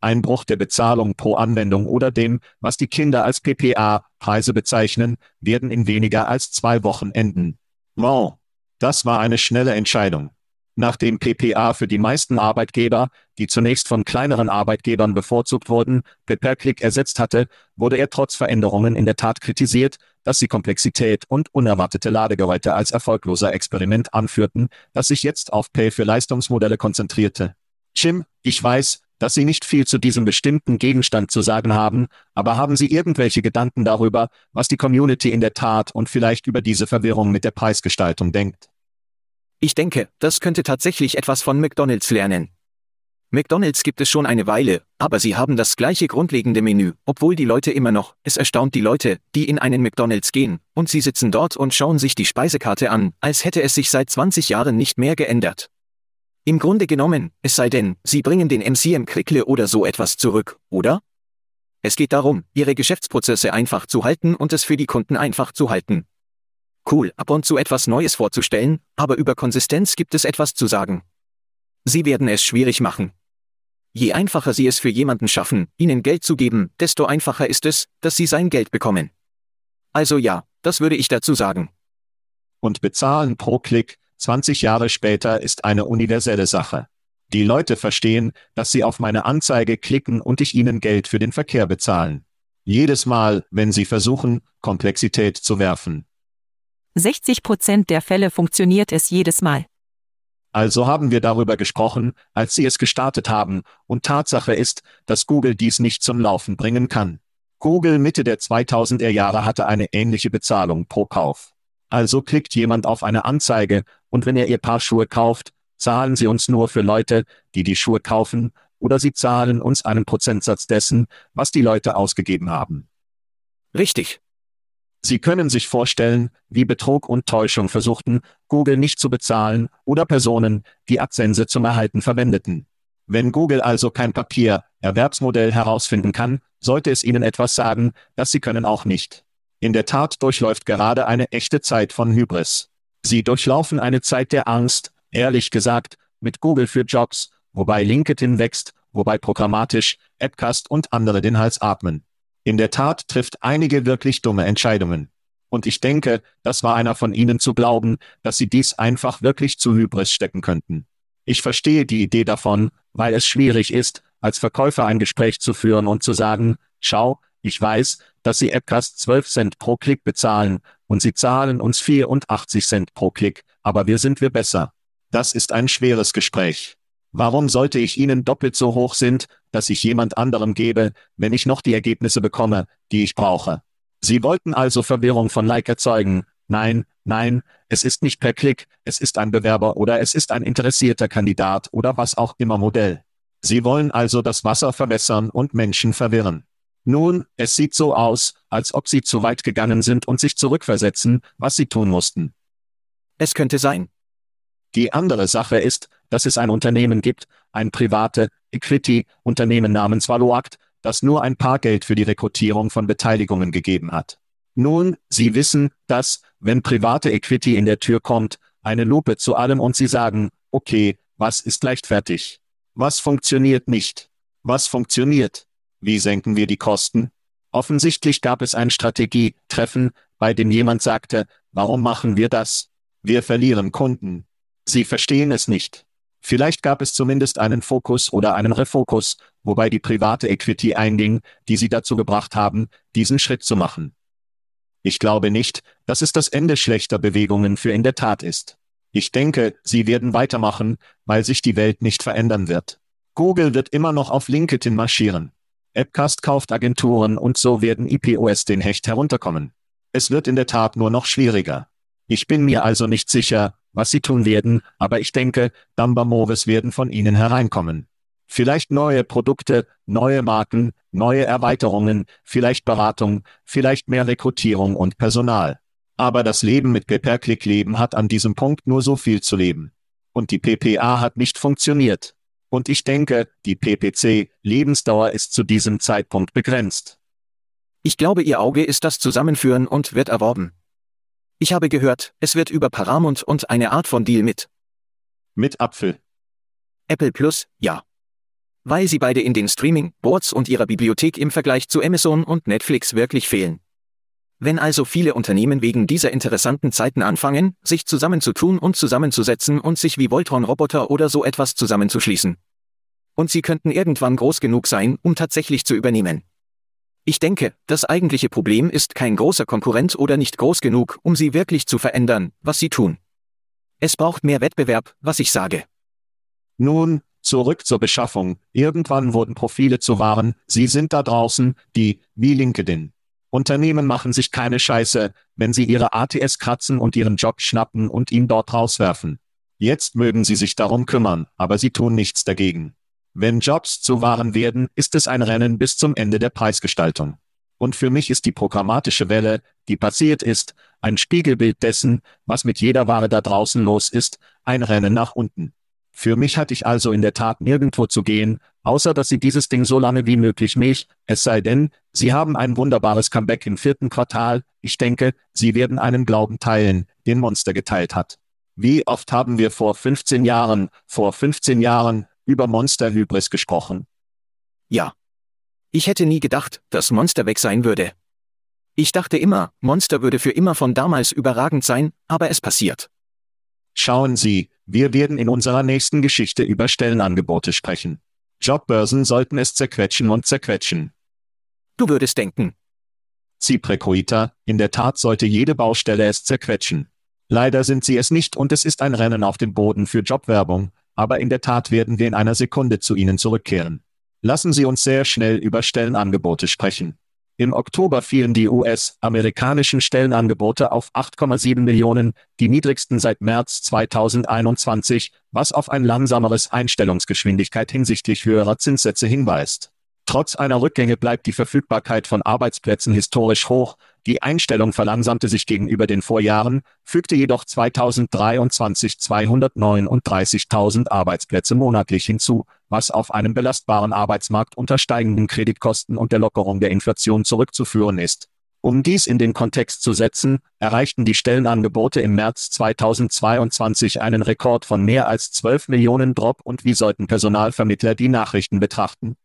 Einbruch der Bezahlung pro Anwendung oder dem, was die Kinder als PPA-Preise bezeichnen, werden in weniger als zwei Wochen enden. Wow. Das war eine schnelle Entscheidung. Nachdem PPA für die meisten Arbeitgeber, die zunächst von kleineren Arbeitgebern bevorzugt wurden, Pay-per-Click ersetzt hatte, wurde er trotz Veränderungen in der Tat kritisiert, dass sie Komplexität und unerwartete Ladegeräte als erfolgloser Experiment anführten, das sich jetzt auf Pay für Leistungsmodelle konzentrierte. Jim, ich weiß, dass Sie nicht viel zu diesem bestimmten Gegenstand zu sagen haben, aber haben Sie irgendwelche Gedanken darüber, was die Community in der Tat und vielleicht über diese Verwirrung mit der Preisgestaltung denkt? Ich denke, das könnte tatsächlich etwas von McDonald's lernen. McDonald's gibt es schon eine Weile, aber sie haben das gleiche grundlegende Menü, obwohl die Leute immer noch, es erstaunt die Leute, die in einen McDonald's gehen, und sie sitzen dort und schauen sich die Speisekarte an, als hätte es sich seit 20 Jahren nicht mehr geändert. Im Grunde genommen, es sei denn, sie bringen den MCM Crickle oder so etwas zurück, oder? Es geht darum, ihre Geschäftsprozesse einfach zu halten und es für die Kunden einfach zu halten, cool, ab und zu etwas Neues vorzustellen, aber über Konsistenz gibt es etwas zu sagen. Sie werden es schwierig machen. Je einfacher Sie es für jemanden schaffen, Ihnen Geld zu geben, desto einfacher ist es, dass Sie sein Geld bekommen. Also ja, das würde ich dazu sagen. Und bezahlen pro Klick, 20 Jahre später ist eine universelle Sache. Die Leute verstehen, dass sie auf meine Anzeige klicken und ich ihnen Geld für den Verkehr bezahlen. Jedes Mal, wenn sie versuchen, Komplexität zu werfen. 60 Prozent der Fälle funktioniert es jedes Mal. Also haben wir darüber gesprochen, als sie es gestartet haben, und Tatsache ist, dass Google dies nicht zum Laufen bringen kann. Google Mitte der 2000er Jahre hatte eine ähnliche Bezahlung pro Kauf. Also klickt jemand auf eine Anzeige, und wenn er ihr Paar Schuhe kauft, zahlen sie uns nur für Leute, die die Schuhe kaufen, oder sie zahlen uns einen Prozentsatz dessen, was die Leute ausgegeben haben. Richtig. Sie können sich vorstellen, wie Betrug und Täuschung versuchten, Google nicht zu bezahlen oder Personen, die Akzense zum Erhalten verwendeten. Wenn Google also kein Papier-Erwerbsmodell herausfinden kann, sollte es Ihnen etwas sagen, das Sie können auch nicht. In der Tat durchläuft gerade eine echte Zeit von Hybris. Sie durchlaufen eine Zeit der Angst, ehrlich gesagt, mit Google für Jobs, wobei LinkedIn wächst, wobei programmatisch, Appcast und andere den Hals atmen. In der Tat trifft einige wirklich dumme Entscheidungen. Und ich denke, das war einer von ihnen zu glauben, dass sie dies einfach wirklich zu Hybris stecken könnten. Ich verstehe die Idee davon, weil es schwierig ist, als Verkäufer ein Gespräch zu führen und zu sagen, schau, ich weiß, dass Sie Appcast 12 Cent pro Klick bezahlen, und Sie zahlen uns 84 Cent pro Klick, aber wir sind wir besser. Das ist ein schweres Gespräch. Warum sollte ich Ihnen doppelt so hoch sind, dass ich jemand anderem gebe, wenn ich noch die Ergebnisse bekomme, die ich brauche? Sie wollten also Verwirrung von Like erzeugen. Nein, nein, es ist nicht per Klick, es ist ein Bewerber oder es ist ein interessierter Kandidat oder was auch immer Modell. Sie wollen also das Wasser verwässern und Menschen verwirren. Nun, es sieht so aus, als ob Sie zu weit gegangen sind und sich zurückversetzen, was Sie tun mussten. Es könnte sein. Die andere Sache ist, dass es ein Unternehmen gibt, ein private Equity-Unternehmen namens Valuact, das nur ein paar Geld für die Rekrutierung von Beteiligungen gegeben hat. Nun, Sie wissen, dass, wenn private Equity in der Tür kommt, eine Lupe zu allem und Sie sagen, okay, was ist leichtfertig? Was funktioniert nicht? Was funktioniert? Wie senken wir die Kosten? Offensichtlich gab es ein Strategietreffen, bei dem jemand sagte, warum machen wir das? Wir verlieren Kunden. Sie verstehen es nicht. Vielleicht gab es zumindest einen Fokus oder einen Refokus, wobei die private Equity einging, die sie dazu gebracht haben, diesen Schritt zu machen. Ich glaube nicht, dass es das Ende schlechter Bewegungen für in der Tat ist. Ich denke, sie werden weitermachen, weil sich die Welt nicht verändern wird. Google wird immer noch auf LinkedIn marschieren. Appcast kauft Agenturen und so werden IPOS den Hecht herunterkommen. Es wird in der Tat nur noch schwieriger. Ich bin mir also nicht sicher, was sie tun werden, aber ich denke, Damba Moves werden von ihnen hereinkommen. Vielleicht neue Produkte, neue Marken, neue Erweiterungen, vielleicht Beratung, vielleicht mehr Rekrutierung und Personal. Aber das Leben mit Pay-per-Click-Leben hat an diesem Punkt nur so viel zu leben. Und die PPA hat nicht funktioniert. Und ich denke, die PPC-Lebensdauer ist zu diesem Zeitpunkt begrenzt. Ich glaube, Ihr Auge ist das Zusammenführen und wird erworben. Ich habe gehört, es wird über Paramount und eine Art von Deal mit. Mit Apfel. Apple Plus, ja. Weil sie beide in den Streaming-Boards und ihrer Bibliothek im Vergleich zu Amazon und Netflix wirklich fehlen. Wenn also viele Unternehmen wegen dieser interessanten Zeiten anfangen, sich zusammenzutun und zusammenzusetzen und sich wie Voltron-Roboter oder so etwas zusammenzuschließen. Und sie könnten irgendwann groß genug sein, um tatsächlich zu übernehmen. Ich denke, das eigentliche Problem ist kein großer Konkurrent oder nicht groß genug, um sie wirklich zu verändern, was sie tun. Es braucht mehr Wettbewerb, was ich sage. Nun, zurück zur Beschaffung. Irgendwann wurden Profile zu Waren, sie sind da draußen, die, wie LinkedIn. Unternehmen machen sich keine Scheiße, wenn sie ihre ATS kratzen und ihren Job schnappen und ihn dort rauswerfen. Jetzt mögen sie sich darum kümmern, aber sie tun nichts dagegen. Wenn Jobs zu Waren werden, ist es ein Rennen bis zum Ende der Preisgestaltung. Und für mich ist die programmatische Welle, die passiert ist, ein Spiegelbild dessen, was mit jeder Ware da draußen los ist, ein Rennen nach unten. Für mich hatte ich also in der Tat nirgendwo zu gehen, außer dass sie dieses Ding so lange wie möglich mich, es sei denn, sie haben ein wunderbares Comeback im vierten Quartal, ich denke, sie werden einen Glauben teilen, den Monster geteilt hat. Wie oft haben wir vor 15 Jahren, vor 15 Jahren, über Monster Hybris gesprochen? Ja. Ich hätte nie gedacht, dass Monster weg sein würde. Ich dachte immer, Monster würde für immer von damals überragend sein, aber es passiert. Schauen Sie, Wir werden in unserer nächsten Geschichte über Stellenangebote sprechen. Jobbörsen sollten es zerquetschen und zerquetschen. Du würdest denken. Ziprecoita, in der Tat sollte jede Baustelle es zerquetschen. Leider sind sie es nicht und es ist ein Rennen auf dem Boden für Jobwerbung, aber in der Tat werden wir in einer Sekunde zu Ihnen zurückkehren. Lassen Sie uns sehr schnell über Stellenangebote sprechen. Im Oktober fielen die US-amerikanischen Stellenangebote auf 8,7 Millionen, die niedrigsten seit März 2021, was auf ein langsameres Einstellungsgeschwindigkeit hinsichtlich höherer Zinssätze hinweist. Trotz einer Rückgänge bleibt die Verfügbarkeit von Arbeitsplätzen historisch hoch, die Einstellung verlangsamte sich gegenüber den Vorjahren, fügte jedoch 2023 239.000 Arbeitsplätze monatlich hinzu, was auf einem belastbaren Arbeitsmarkt unter steigenden Kreditkosten und der Lockerung der Inflation zurückzuführen ist. Um dies in den Kontext zu setzen, erreichten die Stellenangebote im März 2022 einen Rekord von mehr als 12 Millionen Drop und wie sollten Personalvermittler die Nachrichten betrachten?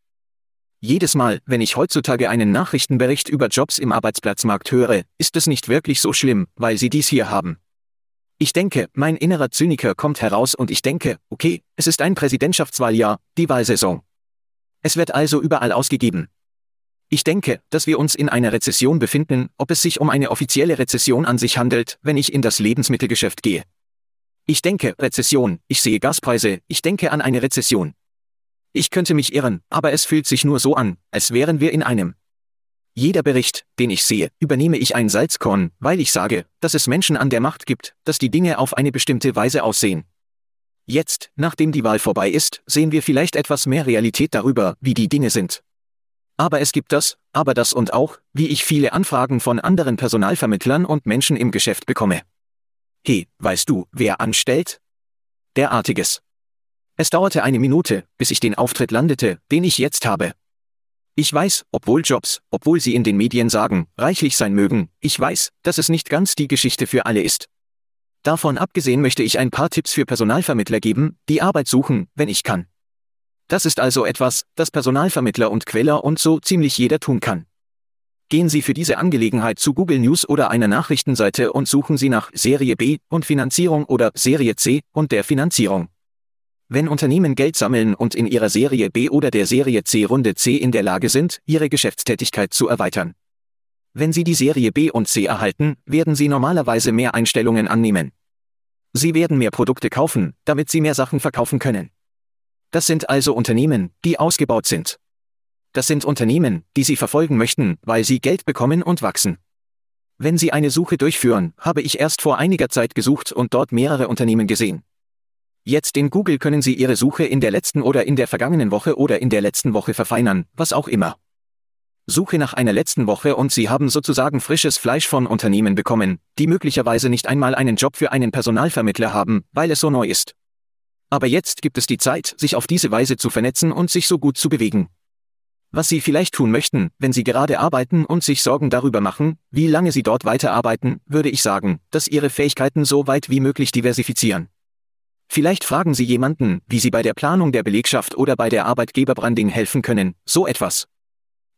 Jedes Mal, wenn ich heutzutage einen Nachrichtenbericht über Jobs im Arbeitsplatzmarkt höre, ist es nicht wirklich so schlimm, weil sie dies hier haben. Ich denke, mein innerer Zyniker kommt heraus und ich denke, okay, es ist ein Präsidentschaftswahljahr, die Wahlsaison. Es wird also überall ausgegeben. Ich denke, dass wir uns in einer Rezession befinden, ob es sich um eine offizielle Rezession an sich handelt, wenn ich in das Lebensmittelgeschäft gehe. Ich denke, Rezession, ich sehe Gaspreise, ich denke an eine Rezession. Ich könnte mich irren, aber es fühlt sich nur so an, als wären wir in einem. Jeder Bericht, den ich sehe, übernehme ich ein Salzkorn, weil ich sage, dass es Menschen an der Macht gibt, dass die Dinge auf eine bestimmte Weise aussehen. Jetzt, nachdem die Wahl vorbei ist, sehen wir vielleicht etwas mehr Realität darüber, wie die Dinge sind. Aber es gibt das, aber das und auch, wie ich viele Anfragen von anderen Personalvermittlern und Menschen im Geschäft bekomme. Hey, weißt du, wer anstellt? Derartiges. Es dauerte eine Minute, bis ich den Auftritt landete, den ich jetzt habe. Ich weiß, obwohl Jobs, obwohl sie in den Medien sagen, reichlich sein mögen, ich weiß, dass es nicht ganz die Geschichte für alle ist. Davon abgesehen möchte ich ein paar Tipps für Personalvermittler geben, die Arbeit suchen, wenn ich kann. Das ist also etwas, das Personalvermittler und Queller und so ziemlich jeder tun kann. Gehen Sie für diese Angelegenheit zu Google News oder einer Nachrichtenseite und suchen Sie nach Serie B und Finanzierung oder Serie C und der Finanzierung. Wenn Unternehmen Geld sammeln und in ihrer Serie B oder der Serie C Runde C in der Lage sind, ihre Geschäftstätigkeit zu erweitern. Wenn sie die Serie B und C erhalten, werden sie normalerweise mehr Einstellungen annehmen. Sie werden mehr Produkte kaufen, damit sie mehr Sachen verkaufen können. Das sind also Unternehmen, die ausgebaut sind. Das sind Unternehmen, die Sie verfolgen möchten, weil sie Geld bekommen und wachsen. Wenn Sie eine Suche durchführen, habe ich erst vor einiger Zeit gesucht und dort mehrere Unternehmen gesehen. Jetzt in Google können Sie Ihre Suche in der letzten oder in der vergangenen Woche oder in der letzten Woche verfeinern, was auch immer. Suche nach einer letzten Woche und Sie haben sozusagen frisches Fleisch von Unternehmen bekommen, die möglicherweise nicht einmal einen Job für einen Personalvermittler haben, weil es so neu ist. Aber jetzt gibt es die Zeit, sich auf diese Weise zu vernetzen und sich so gut zu bewegen. Was Sie vielleicht tun möchten, wenn Sie gerade arbeiten und sich Sorgen darüber machen, wie lange Sie dort weiterarbeiten, würde ich sagen, dass Ihre Fähigkeiten so weit wie möglich diversifizieren. Vielleicht fragen Sie jemanden, wie Sie bei der Planung der Belegschaft oder bei der Arbeitgeberbranding helfen können, so etwas.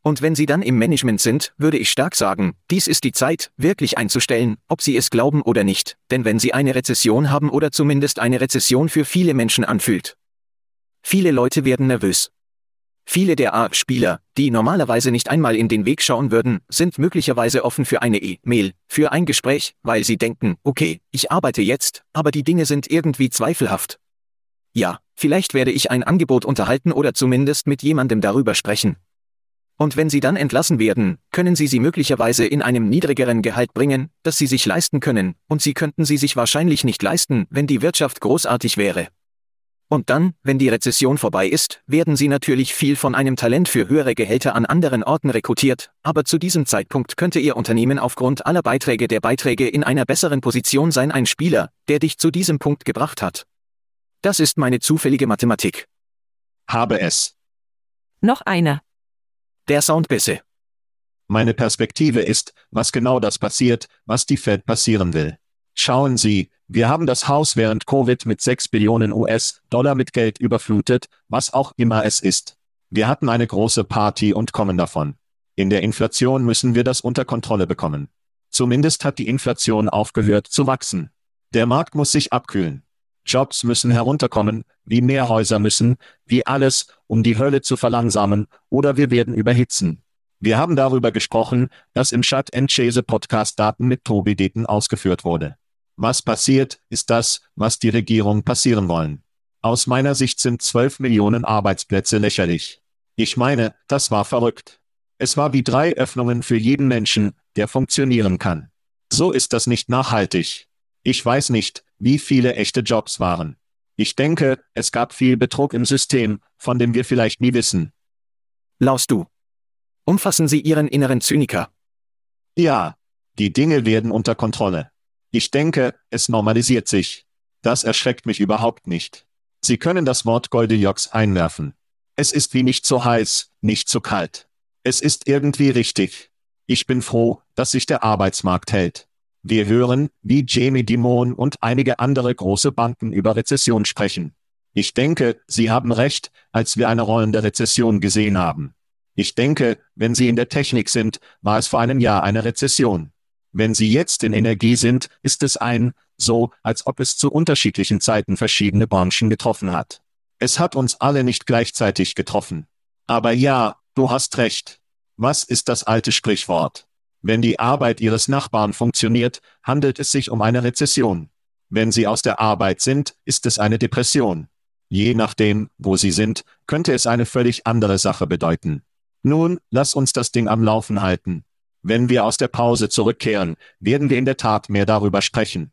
Und wenn Sie dann im Management sind, würde ich stark sagen, dies ist die Zeit, wirklich einzustellen, ob Sie es glauben oder nicht, denn wenn Sie eine Rezession haben oder zumindest eine Rezession für viele Menschen anfühlt. Viele Leute werden nervös. Viele der A-Spieler, die normalerweise nicht einmal in den Weg schauen würden, sind möglicherweise offen für eine E-Mail, für ein Gespräch, weil sie denken, okay, ich arbeite jetzt, aber die Dinge sind irgendwie zweifelhaft. Ja, vielleicht werde ich ein Angebot unterhalten oder zumindest mit jemandem darüber sprechen. Und wenn sie dann entlassen werden, können sie sie möglicherweise in einem niedrigeren Gehalt bringen, das sie sich leisten können, und sie könnten sie sich wahrscheinlich nicht leisten, wenn die Wirtschaft großartig wäre. Und dann, wenn die Rezession vorbei ist, werden sie natürlich viel von einem Talent für höhere Gehälter an anderen Orten rekrutiert, aber zu diesem Zeitpunkt könnte Ihr Unternehmen aufgrund aller Beiträge der Beiträge in einer besseren Position sein ein Spieler, der dich zu diesem Punkt gebracht hat. Das ist meine zufällige Mathematik. Habe es. Noch einer. Der Soundbisse. Meine Perspektive ist, was genau das passiert, was die Fed passieren will. Schauen Sie, wir haben das Haus während Covid mit 6 Billionen US-Dollar mit Geld überflutet, was auch immer es ist. Wir hatten eine große Party und kommen davon. In der Inflation müssen wir das unter Kontrolle bekommen. Zumindest hat die Inflation aufgehört zu wachsen. Der Markt muss sich abkühlen. Jobs müssen herunterkommen, wie mehr Häuser müssen, wie alles, um die Hölle zu verlangsamen, oder wir werden überhitzen. Wir haben darüber gesprochen, dass im Chat Chase Podcast Daten mit Tobi Deten ausgeführt wurde. Was passiert, ist das, was die Regierung passieren wollen. Aus meiner Sicht sind 12 Millionen Arbeitsplätze lächerlich. Ich meine, das war verrückt. Es war wie drei Öffnungen für jeden Menschen, der funktionieren kann. So ist das nicht nachhaltig. Ich weiß nicht, wie viele echte Jobs waren. Ich denke, es gab viel Betrug im System, von dem wir vielleicht nie wissen. Laust du. Umfassen Sie Ihren inneren Zyniker. Ja, die Dinge werden unter Kontrolle. Ich denke, es normalisiert sich. Das erschreckt mich überhaupt nicht. Sie können das Wort Goldilocks einwerfen. Es ist wie nicht so heiß, nicht so kalt. Es ist irgendwie richtig. Ich bin froh, dass sich der Arbeitsmarkt hält. Wir hören, wie Jamie Dimon und einige andere große Banken über Rezession sprechen. Ich denke, Sie haben recht, als wir eine rollende Rezession gesehen haben. Ich denke, wenn Sie in der Technik sind, war es vor einem Jahr eine Rezession. Wenn Sie jetzt in Energie sind, ist es ein, so, als ob es zu unterschiedlichen Zeiten verschiedene Branchen getroffen hat. Es hat uns alle nicht gleichzeitig getroffen. Aber ja, du hast recht. Was ist das alte Sprichwort? Wenn die Arbeit Ihres Nachbarn funktioniert, handelt es sich um eine Rezession. Wenn Sie aus der Arbeit sind, ist es eine Depression. Je nachdem, wo Sie sind, könnte es eine völlig andere Sache bedeuten. Nun, lass uns das Ding am Laufen halten. Wenn wir aus der Pause zurückkehren, werden wir in der Tat mehr darüber sprechen.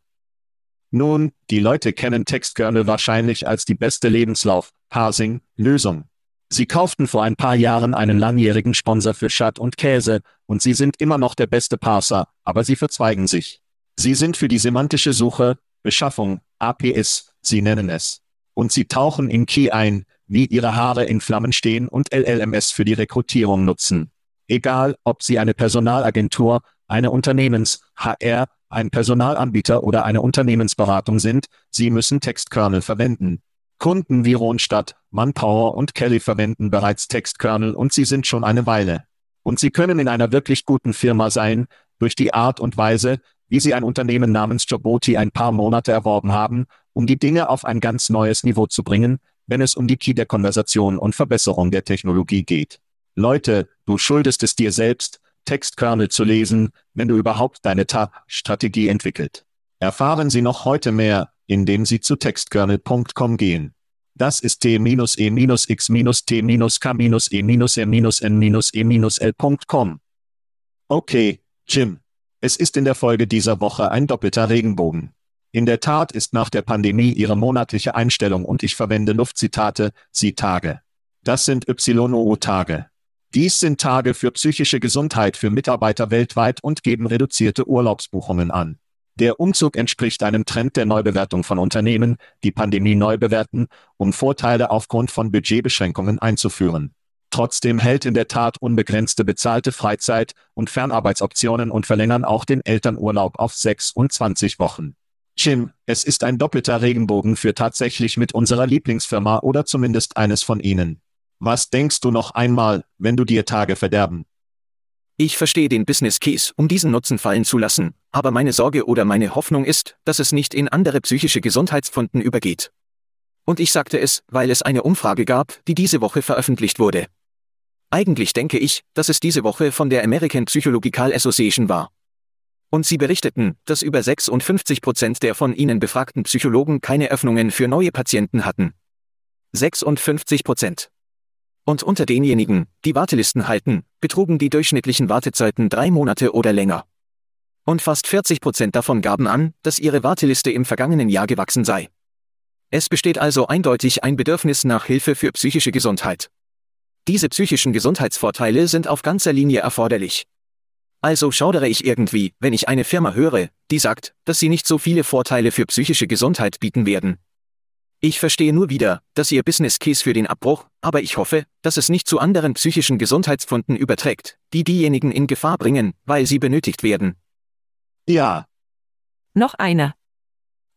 Nun, die Leute kennen Textkernel wahrscheinlich als die beste Lebenslauf, Parsing, Lösung. Sie kauften vor ein paar Jahren einen langjährigen Sponsor für Schatt und Käse, und sie sind immer noch der beste Parser, aber sie verzweigen sich. Sie sind für die semantische Suche, Beschaffung, APS, sie nennen es. Und sie tauchen in Key ein, wie ihre Haare in Flammen stehen und LLMS für die Rekrutierung nutzen. Egal, ob sie eine Personalagentur, eine Unternehmens, HR, ein Personalanbieter oder eine Unternehmensberatung sind, sie müssen Textkernel verwenden. Kunden wie Ronstadt, Manpower und Kelly verwenden bereits Textkernel und sie sind schon eine Weile. Und sie können in einer wirklich guten Firma sein, durch die Art und Weise, wie sie ein Unternehmen namens Joboti ein paar Monate erworben haben, um die Dinge auf ein ganz neues Niveau zu bringen, wenn es um die Key der Konversation und Verbesserung der Technologie geht. Leute, du schuldest es dir selbst, Textkernel zu lesen, wenn du überhaupt deine TAP-Strategie entwickelt. Erfahren Sie noch heute mehr, indem Sie zu textkernel.com gehen. Das ist t-e-x-t-k-e-n-e-n-e-n-l.com. Okay, Jim. Es ist in der Folge dieser Woche ein doppelter Regenbogen. In der Tat ist nach der Pandemie ihre monatliche Einstellung und ich verwende Luftzitate, sie Tage. Das sind YOO-Tage. Dies sind Tage für psychische Gesundheit für Mitarbeiter weltweit und geben reduzierte Urlaubsbuchungen an. Der Umzug entspricht einem Trend der Neubewertung von Unternehmen, die Pandemie neu bewerten, um Vorteile aufgrund von Budgetbeschränkungen einzuführen. Trotzdem hält in der Tat unbegrenzte bezahlte Freizeit und Fernarbeitsoptionen und verlängern auch den Elternurlaub auf 26 Wochen. Jim, es ist ein doppelter Regenbogen für tatsächlich mit unserer Lieblingsfirma oder zumindest eines von ihnen. Was denkst du noch einmal, wenn du dir Tage verderben? Ich verstehe den Business Case, um diesen Nutzen fallen zu lassen, aber meine Sorge oder meine Hoffnung ist, dass es nicht in andere psychische Gesundheitspfunden übergeht. Und ich sagte es, weil es eine Umfrage gab, die diese Woche veröffentlicht wurde. Eigentlich denke ich, dass es diese Woche von der American Psychological Association war. Und sie berichteten, dass über 56 Prozent der von ihnen befragten Psychologen keine Öffnungen für neue Patienten hatten. 56 Prozent. Und unter denjenigen, die Wartelisten halten, betrugen die durchschnittlichen Wartezeiten drei Monate oder länger. Und fast 40 Prozent davon gaben an, dass ihre Warteliste im vergangenen Jahr gewachsen sei. Es besteht also eindeutig ein Bedürfnis nach Hilfe für psychische Gesundheit. Diese psychischen Gesundheitsvorteile sind auf ganzer Linie erforderlich. Also schaudere ich irgendwie, wenn ich eine Firma höre, die sagt, dass sie nicht so viele Vorteile für psychische Gesundheit bieten werden, ich verstehe nur wieder, dass Ihr Business Case für den Abbruch, aber ich hoffe, dass es nicht zu anderen psychischen Gesundheitsfunden überträgt, die diejenigen in Gefahr bringen, weil sie benötigt werden. Ja. Noch einer.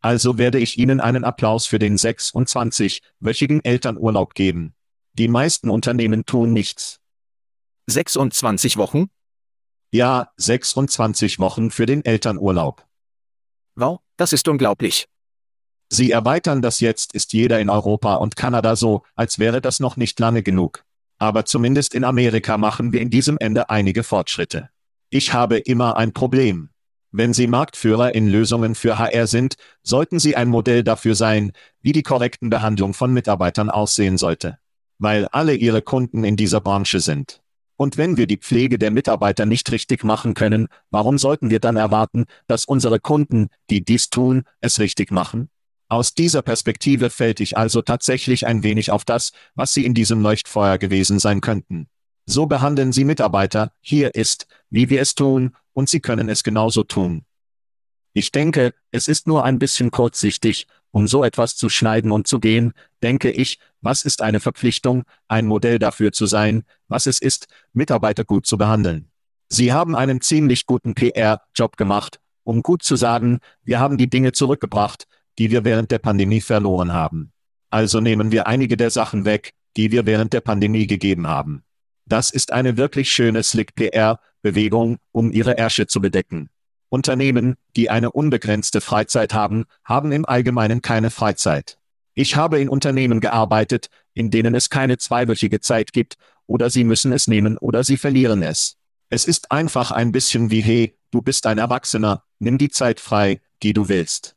Also werde ich Ihnen einen Applaus für den 26-wöchigen Elternurlaub geben. Die meisten Unternehmen tun nichts. 26 Wochen? Ja, 26 Wochen für den Elternurlaub. Wow, das ist unglaublich. Sie erweitern das jetzt, ist jeder in Europa und Kanada so, als wäre das noch nicht lange genug. Aber zumindest in Amerika machen wir in diesem Ende einige Fortschritte. Ich habe immer ein Problem. Wenn Sie Marktführer in Lösungen für HR sind, sollten Sie ein Modell dafür sein, wie die korrekten Behandlung von Mitarbeitern aussehen sollte. Weil alle Ihre Kunden in dieser Branche sind. Und wenn wir die Pflege der Mitarbeiter nicht richtig machen können, warum sollten wir dann erwarten, dass unsere Kunden, die dies tun, es richtig machen? Aus dieser Perspektive fällt ich also tatsächlich ein wenig auf das, was Sie in diesem Leuchtfeuer gewesen sein könnten. So behandeln Sie Mitarbeiter, hier ist, wie wir es tun, und Sie können es genauso tun. Ich denke, es ist nur ein bisschen kurzsichtig, um so etwas zu schneiden und zu gehen, denke ich, was ist eine Verpflichtung, ein Modell dafür zu sein, was es ist, Mitarbeiter gut zu behandeln. Sie haben einen ziemlich guten PR-Job gemacht, um gut zu sagen, wir haben die Dinge zurückgebracht, die wir während der Pandemie verloren haben. Also nehmen wir einige der Sachen weg, die wir während der Pandemie gegeben haben. Das ist eine wirklich schöne Slick PR-Bewegung, um ihre Ärsche zu bedecken. Unternehmen, die eine unbegrenzte Freizeit haben, haben im Allgemeinen keine Freizeit. Ich habe in Unternehmen gearbeitet, in denen es keine zweiwöchige Zeit gibt, oder sie müssen es nehmen oder sie verlieren es. Es ist einfach ein bisschen wie, hey, du bist ein Erwachsener, nimm die Zeit frei, die du willst.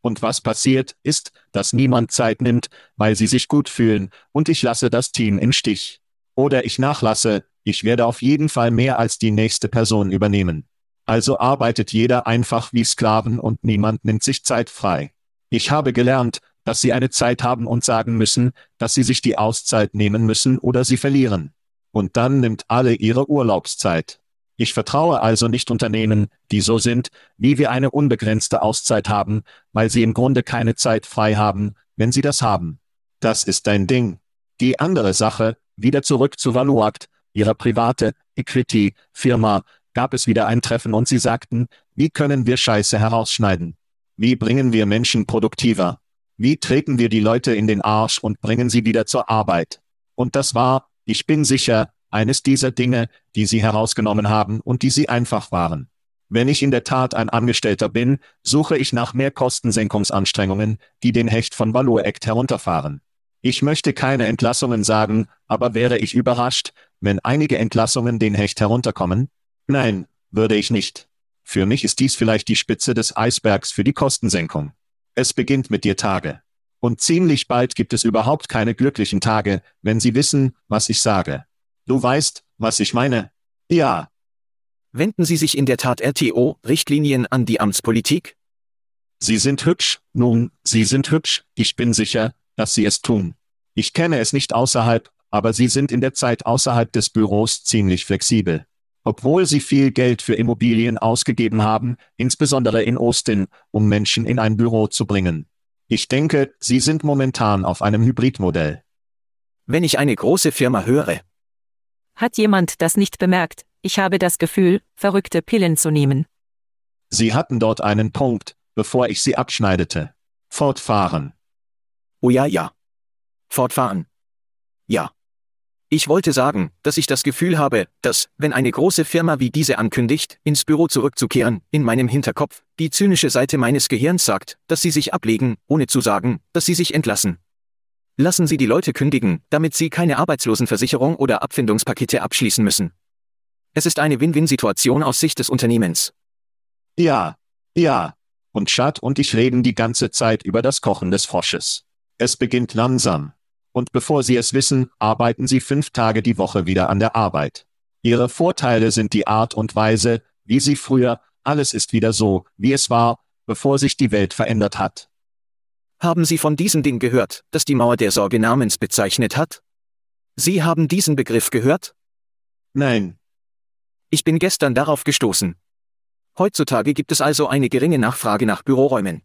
Und was passiert, ist, dass niemand Zeit nimmt, weil sie sich gut fühlen, und ich lasse das Team im Stich. Oder ich nachlasse, ich werde auf jeden Fall mehr als die nächste Person übernehmen. Also arbeitet jeder einfach wie Sklaven und niemand nimmt sich Zeit frei. Ich habe gelernt, dass sie eine Zeit haben und sagen müssen, dass sie sich die Auszeit nehmen müssen oder sie verlieren. Und dann nimmt alle ihre Urlaubszeit. Ich vertraue also nicht Unternehmen, die so sind, wie wir eine unbegrenzte Auszeit haben, weil sie im Grunde keine Zeit frei haben, wenn sie das haben. Das ist dein Ding. Die andere Sache, wieder zurück zu Valuact, ihrer private Equity-Firma, gab es wieder ein Treffen und sie sagten, wie können wir Scheiße herausschneiden? Wie bringen wir Menschen produktiver? Wie treten wir die Leute in den Arsch und bringen sie wieder zur Arbeit? Und das war, ich bin sicher, eines dieser Dinge, die sie herausgenommen haben und die sie einfach waren. Wenn ich in der Tat ein Angestellter bin, suche ich nach mehr Kostensenkungsanstrengungen, die den Hecht von Value Act herunterfahren. Ich möchte keine Entlassungen sagen, aber wäre ich überrascht, wenn einige Entlassungen den Hecht herunterkommen? Nein, würde ich nicht. Für mich ist dies vielleicht die Spitze des Eisbergs für die Kostensenkung. Es beginnt mit dir Tage. Und ziemlich bald gibt es überhaupt keine glücklichen Tage, wenn Sie wissen, was ich sage. Du weißt, was ich meine? Ja. Wenden Sie sich in der Tat RTO-Richtlinien an die Amtspolitik? Sie sind hübsch, nun, Sie sind hübsch, ich bin sicher, dass sie es tun. Ich kenne es nicht außerhalb, aber sie sind in der Zeit außerhalb des Büros ziemlich flexibel. Obwohl sie viel Geld für Immobilien ausgegeben haben, insbesondere in Austin, um Menschen in ein Büro zu bringen. Ich denke, sie sind momentan auf einem Hybridmodell. Wenn ich eine große Firma höre. Hat jemand das nicht bemerkt? Ich habe das Gefühl, verrückte Pillen zu nehmen. Sie hatten dort einen Punkt, bevor ich sie abschneidete. Fortfahren. Oh ja, ja. Fortfahren. Ja. Ich wollte sagen, dass ich das Gefühl habe, dass, wenn eine große Firma wie diese ankündigt, ins Büro zurückzukehren, in meinem Hinterkopf, die zynische Seite meines Gehirns sagt, dass sie sich ablegen, ohne zu sagen, dass sie sich entlassen. Lassen Sie die Leute kündigen, damit sie keine Arbeitslosenversicherung oder Abfindungspakete abschließen müssen. Es ist eine Win-Win-Situation aus Sicht des Unternehmens. Ja, ja. Und Chad und ich reden die ganze Zeit über das Kochen des Frosches. Es beginnt langsam. Und bevor Sie es wissen, arbeiten Sie fünf Tage die Woche wieder an der Arbeit. Ihre Vorteile sind die Art und Weise, wie Sie früher, alles ist wieder so, wie es war, bevor sich die Welt verändert hat. Haben Sie von diesem Ding gehört, das die Mauer der Sorge namens bezeichnet hat? Sie haben diesen Begriff gehört? Nein. Ich bin gestern darauf gestoßen. Heutzutage gibt es also eine geringe Nachfrage nach Büroräumen.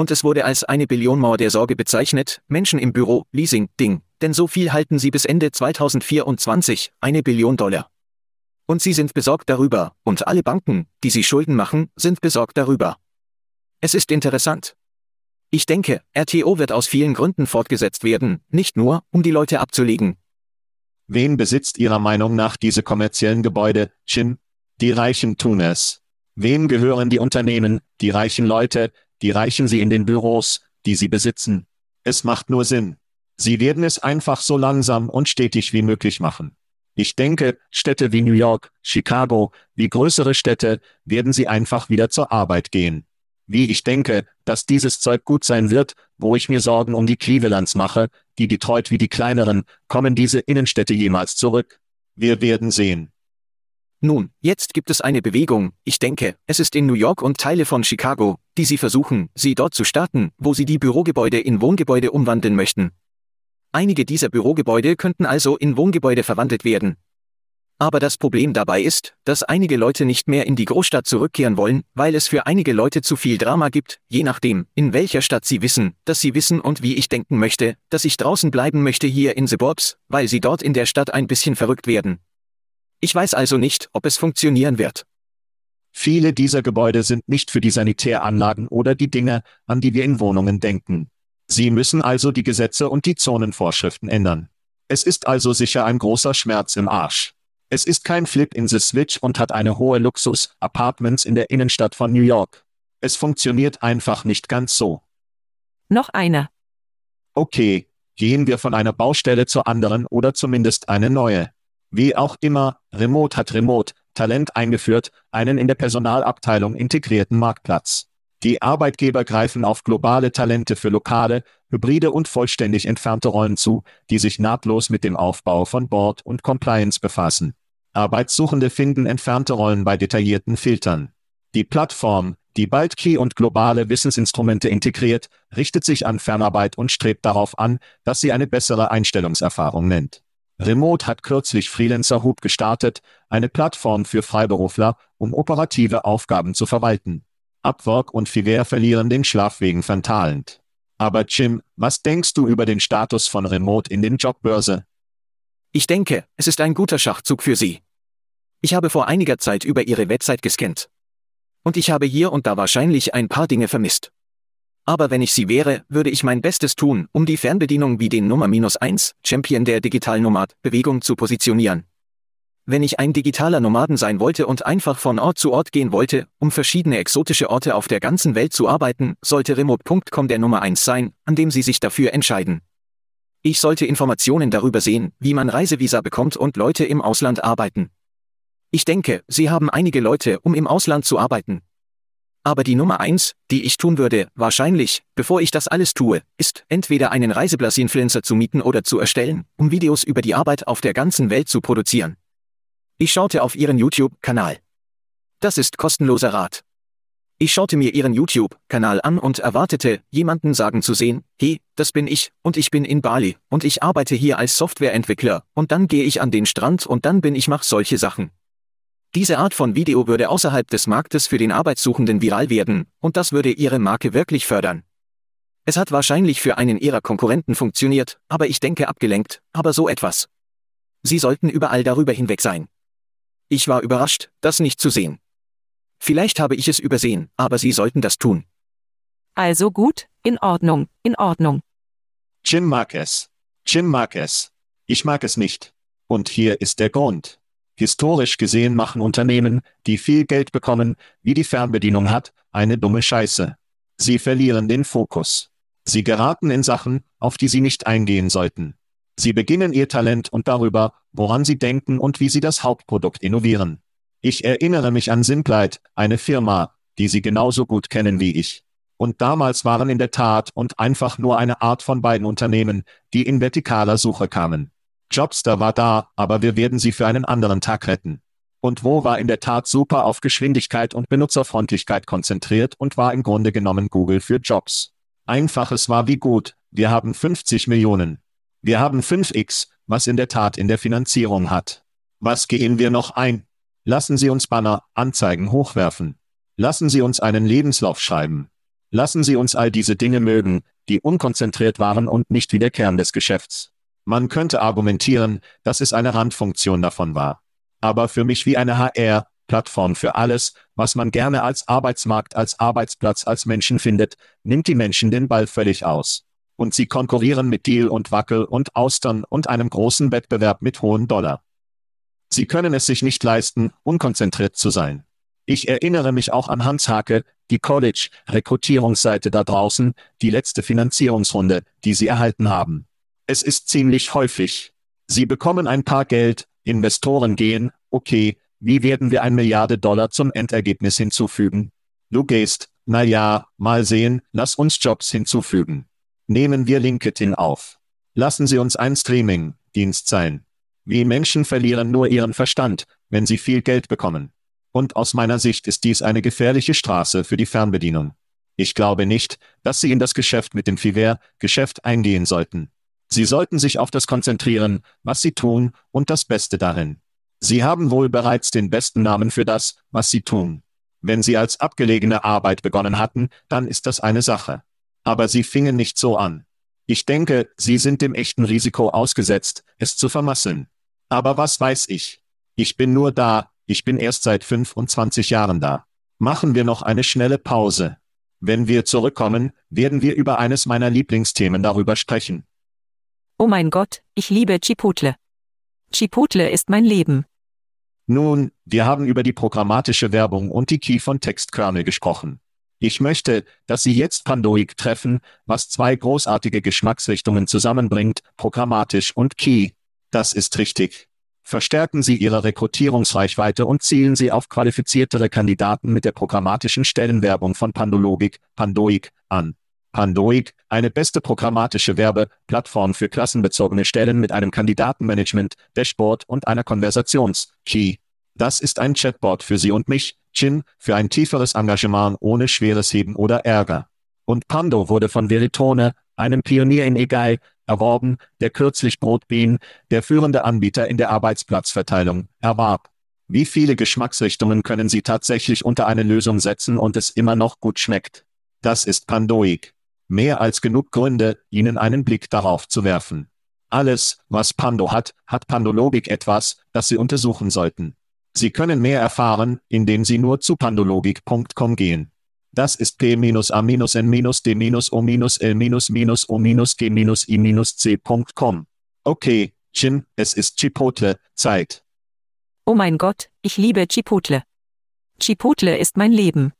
Und es wurde als eine Billion Mauer der Sorge bezeichnet, Menschen im Büro, Leasing, Ding, denn so viel halten sie bis Ende 2024, eine Billion Dollar. Und sie sind besorgt darüber, und alle Banken, die sie Schulden machen, sind besorgt darüber. Es ist interessant. Ich denke, RTO wird aus vielen Gründen fortgesetzt werden, nicht nur, um die Leute abzulegen. Wen besitzt Ihrer Meinung nach diese kommerziellen Gebäude, Jim? Die Reichen tun es. Wem gehören die Unternehmen, die reichen Leute, die reichen Sie in den Büros, die Sie besitzen. Es macht nur Sinn. Sie werden es einfach so langsam und stetig wie möglich machen. Ich denke, Städte wie New York, Chicago, wie größere Städte, werden sie einfach wieder zur Arbeit gehen. Wie ich denke, dass dieses Zeug gut sein wird, wo ich mir Sorgen um die Clevelands mache, die Detroit wie die kleineren, kommen diese Innenstädte jemals zurück? Wir werden sehen. Nun, jetzt gibt es eine Bewegung, ich denke, es ist in New York und Teile von Chicago, die sie versuchen, sie dort zu starten, wo sie die Bürogebäude in Wohngebäude umwandeln möchten. Einige dieser Bürogebäude könnten also in Wohngebäude verwandelt werden. Aber das Problem dabei ist, dass einige Leute nicht mehr in die Großstadt zurückkehren wollen, weil es für einige Leute zu viel Drama gibt, je nachdem, in welcher Stadt sie wissen, dass sie wissen und wie ich denken möchte, dass ich draußen bleiben möchte hier in The Bobs, weil sie dort in der Stadt ein bisschen verrückt werden. Ich weiß also nicht, ob es funktionieren wird. Viele dieser Gebäude sind nicht für die Sanitäranlagen oder die Dinge, an die wir in Wohnungen denken. Sie müssen also die Gesetze und die Zonenvorschriften ändern. Es ist also sicher ein großer Schmerz im Arsch. Es ist kein Flip in the Switch und hat eine hohe Luxus-Apartments in der Innenstadt von New York. Es funktioniert einfach nicht ganz so. Noch einer. Okay, gehen wir von einer Baustelle zur anderen oder zumindest eine neue. Wie auch immer, Remote hat Remote, Talent eingeführt, einen in der Personalabteilung integrierten Marktplatz. Die Arbeitgeber greifen auf globale Talente für lokale, hybride und vollständig entfernte Rollen zu, die sich nahtlos mit dem Aufbau von Board und Compliance befassen. Arbeitssuchende finden entfernte Rollen bei detaillierten Filtern. Die Plattform, die bald Key und globale Wissensinstrumente integriert, richtet sich an Fernarbeit und strebt darauf an, dass sie eine bessere Einstellungserfahrung nennt. Remote hat kürzlich Freelancer Hub gestartet, eine Plattform für Freiberufler, um operative Aufgaben zu verwalten. Upwork und Fiverr verlieren den Schlaf wegen Fentalent. Aber Jim, was denkst du über den Status von Remote in den Jobbörse? Ich denke, es ist ein guter Schachzug für Sie. Ich habe vor einiger Zeit über Ihre Website gescannt. Und ich habe hier und da wahrscheinlich ein paar Dinge vermisst. Aber wenn ich sie wäre, würde ich mein Bestes tun, um die Fernbedienung wie den Nummer minus 1, Champion der Digital-Nomad, Bewegung zu positionieren. Wenn ich ein digitaler Nomaden sein wollte und einfach von Ort zu Ort gehen wollte, um verschiedene exotische Orte auf der ganzen Welt zu arbeiten, sollte remote.com der Nummer 1 sein, an dem Sie sich dafür entscheiden. Ich sollte Informationen darüber sehen, wie man Reisevisa bekommt und Leute im Ausland arbeiten. Ich denke, Sie haben einige Leute, um im Ausland zu arbeiten, aber die Nummer eins, die ich tun würde, wahrscheinlich, bevor ich das alles tue, ist, entweder einen Reiseblasinfluencer zu mieten oder zu erstellen, um Videos über die Arbeit auf der ganzen Welt zu produzieren. Ich schaute auf ihren YouTube-Kanal. Das ist kostenloser Rat. Ich schaute mir ihren YouTube-Kanal an und erwartete, jemanden sagen zu sehen, hey, das bin ich, und ich bin in Bali, und ich arbeite hier als Softwareentwickler, und dann gehe ich an den Strand und dann bin ich mach solche Sachen. Diese Art von Video würde außerhalb des Marktes für den Arbeitssuchenden viral werden, und das würde Ihre Marke wirklich fördern. Es hat wahrscheinlich für einen Ihrer Konkurrenten funktioniert, aber ich denke abgelenkt, aber so etwas. Sie sollten überall darüber hinweg sein. Ich war überrascht, das nicht zu sehen. Vielleicht habe ich es übersehen, aber Sie sollten das tun. Also gut, in Ordnung, in Ordnung. Jim mag es. Jim mag es. Ich mag es nicht. Und hier ist der Grund. Historisch gesehen machen Unternehmen, die viel Geld bekommen, wie die Fernbedienung hat, eine dumme Scheiße. Sie verlieren den Fokus. Sie geraten in Sachen, auf die sie nicht eingehen sollten. Sie beginnen ihr Talent und darüber, woran sie denken und wie sie das Hauptprodukt innovieren. Ich erinnere mich an Simplite, eine Firma, die Sie genauso gut kennen wie ich. Und damals waren in der Tat und einfach nur eine Art von beiden Unternehmen, die in vertikaler Suche kamen. Jobster war da, aber wir werden sie für einen anderen Tag retten. Und wo war in der Tat super auf Geschwindigkeit und Benutzerfreundlichkeit konzentriert und war im Grunde genommen Google für Jobs. Einfaches war wie gut, wir haben 50 Millionen. Wir haben 5x, was in der Tat in der Finanzierung hat. Was gehen wir noch ein? Lassen Sie uns Banner, Anzeigen hochwerfen. Lassen Sie uns einen Lebenslauf schreiben. Lassen Sie uns all diese Dinge mögen, die unkonzentriert waren und nicht wie der Kern des Geschäfts. Man könnte argumentieren, dass es eine Randfunktion davon war. Aber für mich wie eine HR, Plattform für alles, was man gerne als Arbeitsmarkt, als Arbeitsplatz, als Menschen findet, nimmt die Menschen den Ball völlig aus. Und sie konkurrieren mit Deal und Wackel und Austern und einem großen Wettbewerb mit hohen Dollar. Sie können es sich nicht leisten, unkonzentriert zu sein. Ich erinnere mich auch an Hans Hake, die College-Rekrutierungsseite da draußen, die letzte Finanzierungsrunde, die Sie erhalten haben. Es ist ziemlich häufig. Sie bekommen ein paar Geld, Investoren gehen, okay, wie werden wir ein Milliarde Dollar zum Endergebnis hinzufügen? Du gehst, na ja, mal sehen, lass uns Jobs hinzufügen. Nehmen wir LinkedIn auf. Lassen Sie uns ein Streaming-Dienst sein. Wie Menschen verlieren nur ihren Verstand, wenn sie viel Geld bekommen. Und aus meiner Sicht ist dies eine gefährliche Straße für die Fernbedienung. Ich glaube nicht, dass Sie in das Geschäft mit dem Fiver-Geschäft eingehen sollten. Sie sollten sich auf das konzentrieren, was Sie tun, und das Beste darin. Sie haben wohl bereits den besten Namen für das, was Sie tun. Wenn Sie als abgelegene Arbeit begonnen hatten, dann ist das eine Sache. Aber Sie fingen nicht so an. Ich denke, Sie sind dem echten Risiko ausgesetzt, es zu vermasseln. Aber was weiß ich? Ich bin nur da, ich bin erst seit 25 Jahren da. Machen wir noch eine schnelle Pause. Wenn wir zurückkommen, werden wir über eines meiner Lieblingsthemen darüber sprechen. Oh mein Gott, ich liebe Chipotle. Chipotle ist mein Leben. Nun, wir haben über die programmatische Werbung und die Key von Textkernel gesprochen. Ich möchte, dass Sie jetzt Pandoik treffen, was zwei großartige Geschmacksrichtungen zusammenbringt, programmatisch und Key. Das ist richtig. Verstärken Sie Ihre Rekrutierungsreichweite und zielen Sie auf qualifiziertere Kandidaten mit der programmatischen Stellenwerbung von Pandologik, Pandoik, an. Pandoik, eine beste programmatische Werbeplattform für klassenbezogene Stellen mit einem Kandidatenmanagement, Dashboard und einer Konversations-Key. Das ist ein Chatbot für Sie und mich, Chin, für ein tieferes Engagement ohne schweres Heben oder Ärger. Und Pando wurde von Veritone, einem Pionier in Egai, erworben, der kürzlich Brotbean, der führende Anbieter in der Arbeitsplatzverteilung, erwarb. Wie viele Geschmacksrichtungen können Sie tatsächlich unter eine Lösung setzen und es immer noch gut schmeckt? Das ist Pandoik. Mehr als genug Gründe, Ihnen einen Blick darauf zu werfen. Alles, was Pando hat, hat Pandologik etwas, das Sie untersuchen sollten. Sie können mehr erfahren, indem Sie nur zu pandologik.com gehen. Das ist p-a-m-n-d-o-l-m-i-o-g-i-c.com. Okay, Jim, es ist Chipotle, Zeit. Oh mein Gott, ich liebe Chipotle. Chipotle ist mein Leben.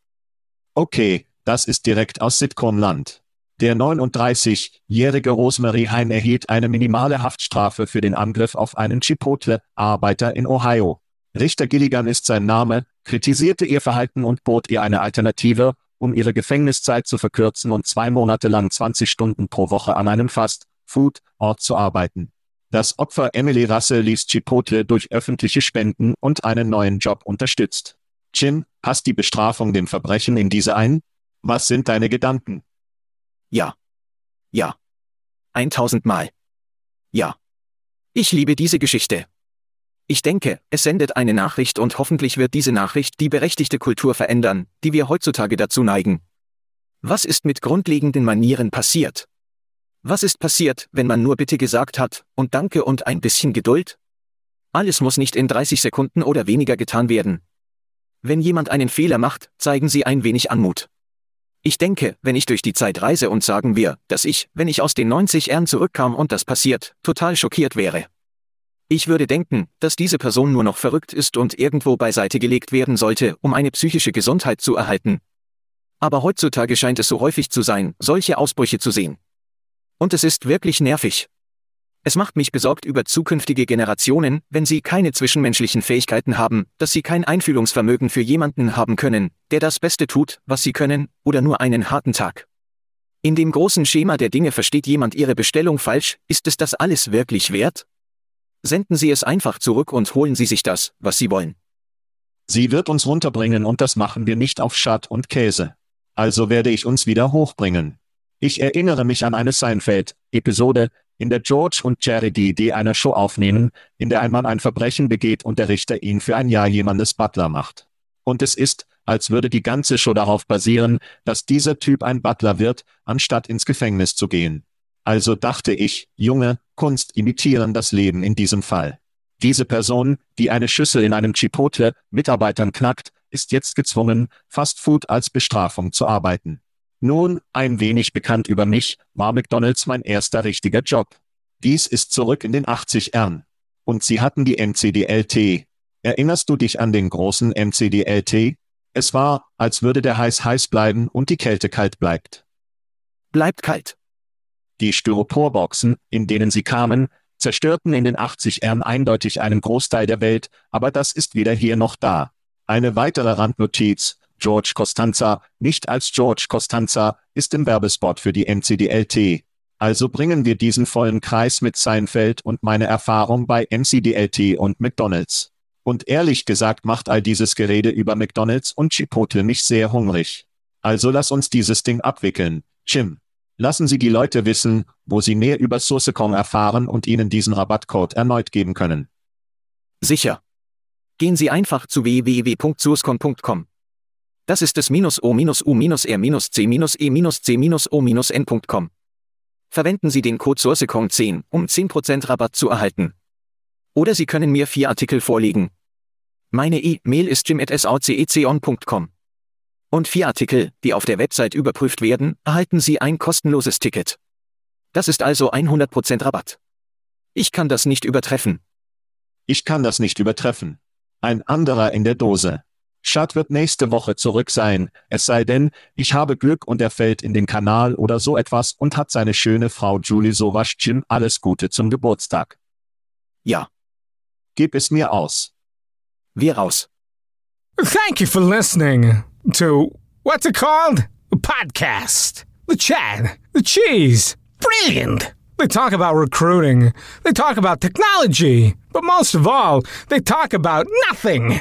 Okay, das ist direkt aus Sitcom-Land. Der 39-jährige Rosemary Hein erhielt eine minimale Haftstrafe für den Angriff auf einen Chipotle-Arbeiter in Ohio. Richter Gilligan ist sein Name, kritisierte ihr Verhalten und bot ihr eine Alternative, um ihre Gefängniszeit zu verkürzen und zwei Monate lang 20 Stunden pro Woche an einem Fast-Food-Ort zu arbeiten. Das Opfer Emily Russell ließ Chipotle durch öffentliche Spenden und einen neuen Job unterstützt. Jim, passt die Bestrafung dem Verbrechen in diese ein? Was sind deine Gedanken? Ja. Ja. 1000 Mal. Ja. Ich liebe diese Geschichte. Ich denke, es sendet eine Nachricht und hoffentlich wird diese Nachricht die berechtigte Kultur verändern, die wir heutzutage dazu neigen. Was ist mit grundlegenden Manieren passiert? Was ist passiert, wenn man nur bitte gesagt hat, und danke und ein bisschen Geduld? Alles muss nicht in 30 Sekunden oder weniger getan werden. Wenn jemand einen Fehler macht, zeigen Sie ein wenig Anmut. Ich denke, wenn ich durch die Zeit reise und sagen wir, dass ich, wenn ich aus den 90 Ern zurückkam und das passiert, total schockiert wäre. Ich würde denken, dass diese Person nur noch verrückt ist und irgendwo beiseite gelegt werden sollte, um eine psychische Gesundheit zu erhalten. Aber heutzutage scheint es so häufig zu sein, solche Ausbrüche zu sehen. Und es ist wirklich nervig. Es macht mich besorgt über zukünftige Generationen, wenn sie keine zwischenmenschlichen Fähigkeiten haben, dass sie kein Einfühlungsvermögen für jemanden haben können, der das Beste tut, was sie können, oder nur einen harten Tag. In dem großen Schema der Dinge versteht jemand ihre Bestellung falsch, ist es das alles wirklich wert? Senden Sie es einfach zurück und holen Sie sich das, was Sie wollen. Sie wird uns runterbringen und das machen wir nicht auf Schad und Käse. Also werde ich uns wieder hochbringen. Ich erinnere mich an eine Seinfeld-Episode, in der George und Jerry die Idee einer Show aufnehmen, in der ein Mann ein Verbrechen begeht und der Richter ihn für ein Jahr jemandes Butler macht. Und es ist, als würde die ganze Show darauf basieren, dass dieser Typ ein Butler wird, anstatt ins Gefängnis zu gehen. Also dachte ich, Junge, Kunst imitieren das Leben in diesem Fall. Diese Person, die eine Schüssel in einem Chipotle Mitarbeitern knackt, ist jetzt gezwungen, Fast Food als Bestrafung zu arbeiten. Nun, ein wenig bekannt über mich, war McDonald's mein erster richtiger Job. Dies ist zurück in den 80ern. Und sie hatten die MCDLT. Erinnerst du dich an den großen MCDLT? Es war, als würde der Heiß heiß bleiben und die Kälte kalt bleibt. Bleibt kalt. Die Styroporboxen, in denen sie kamen, zerstörten in den 80 ern eindeutig einen Großteil der Welt, aber das ist weder hier noch da. Eine weitere Randnotiz, George Costanza, nicht als George Costanza, ist im Werbespot für die MCDLT. Also bringen wir diesen vollen Kreis mit Seinfeld und meine Erfahrung bei MCDLT und McDonald's. Und ehrlich gesagt macht all dieses Gerede über McDonald's und Chipotle mich sehr hungrig. Also lass uns dieses Ding abwickeln, Jim. Lassen Sie die Leute wissen, wo sie mehr über Sourcecon erfahren und Ihnen diesen Rabattcode erneut geben können. Sicher. Gehen Sie einfach zu www.sourcecon.com. Das ist es minus o minus u minus r minus c minus e minus c minus o minus n.com. Verwenden Sie den Code Sourcecon10, um 10% Rabatt zu erhalten. Oder Sie können mir vier Artikel vorlegen. Meine E-Mail ist jim.saucecon.com. Und vier Artikel, die auf der Website überprüft werden, erhalten Sie ein kostenloses Ticket. Das ist also 100% Rabatt. Ich kann das nicht übertreffen. Ich kann das nicht übertreffen. Ein anderer in der Dose. Schad wird nächste Woche zurück sein, es sei denn, ich habe Glück und er fällt in den Kanal oder so etwas und hat seine schöne Frau Julie Sowasch Jim alles Gute zum Geburtstag. Ja. Gib es mir aus. Wir raus. Thank you for listening to what's it called? A podcast. The chat. The cheese. Brilliant. They talk about recruiting. They talk about technology. But most of all, they talk about nothing.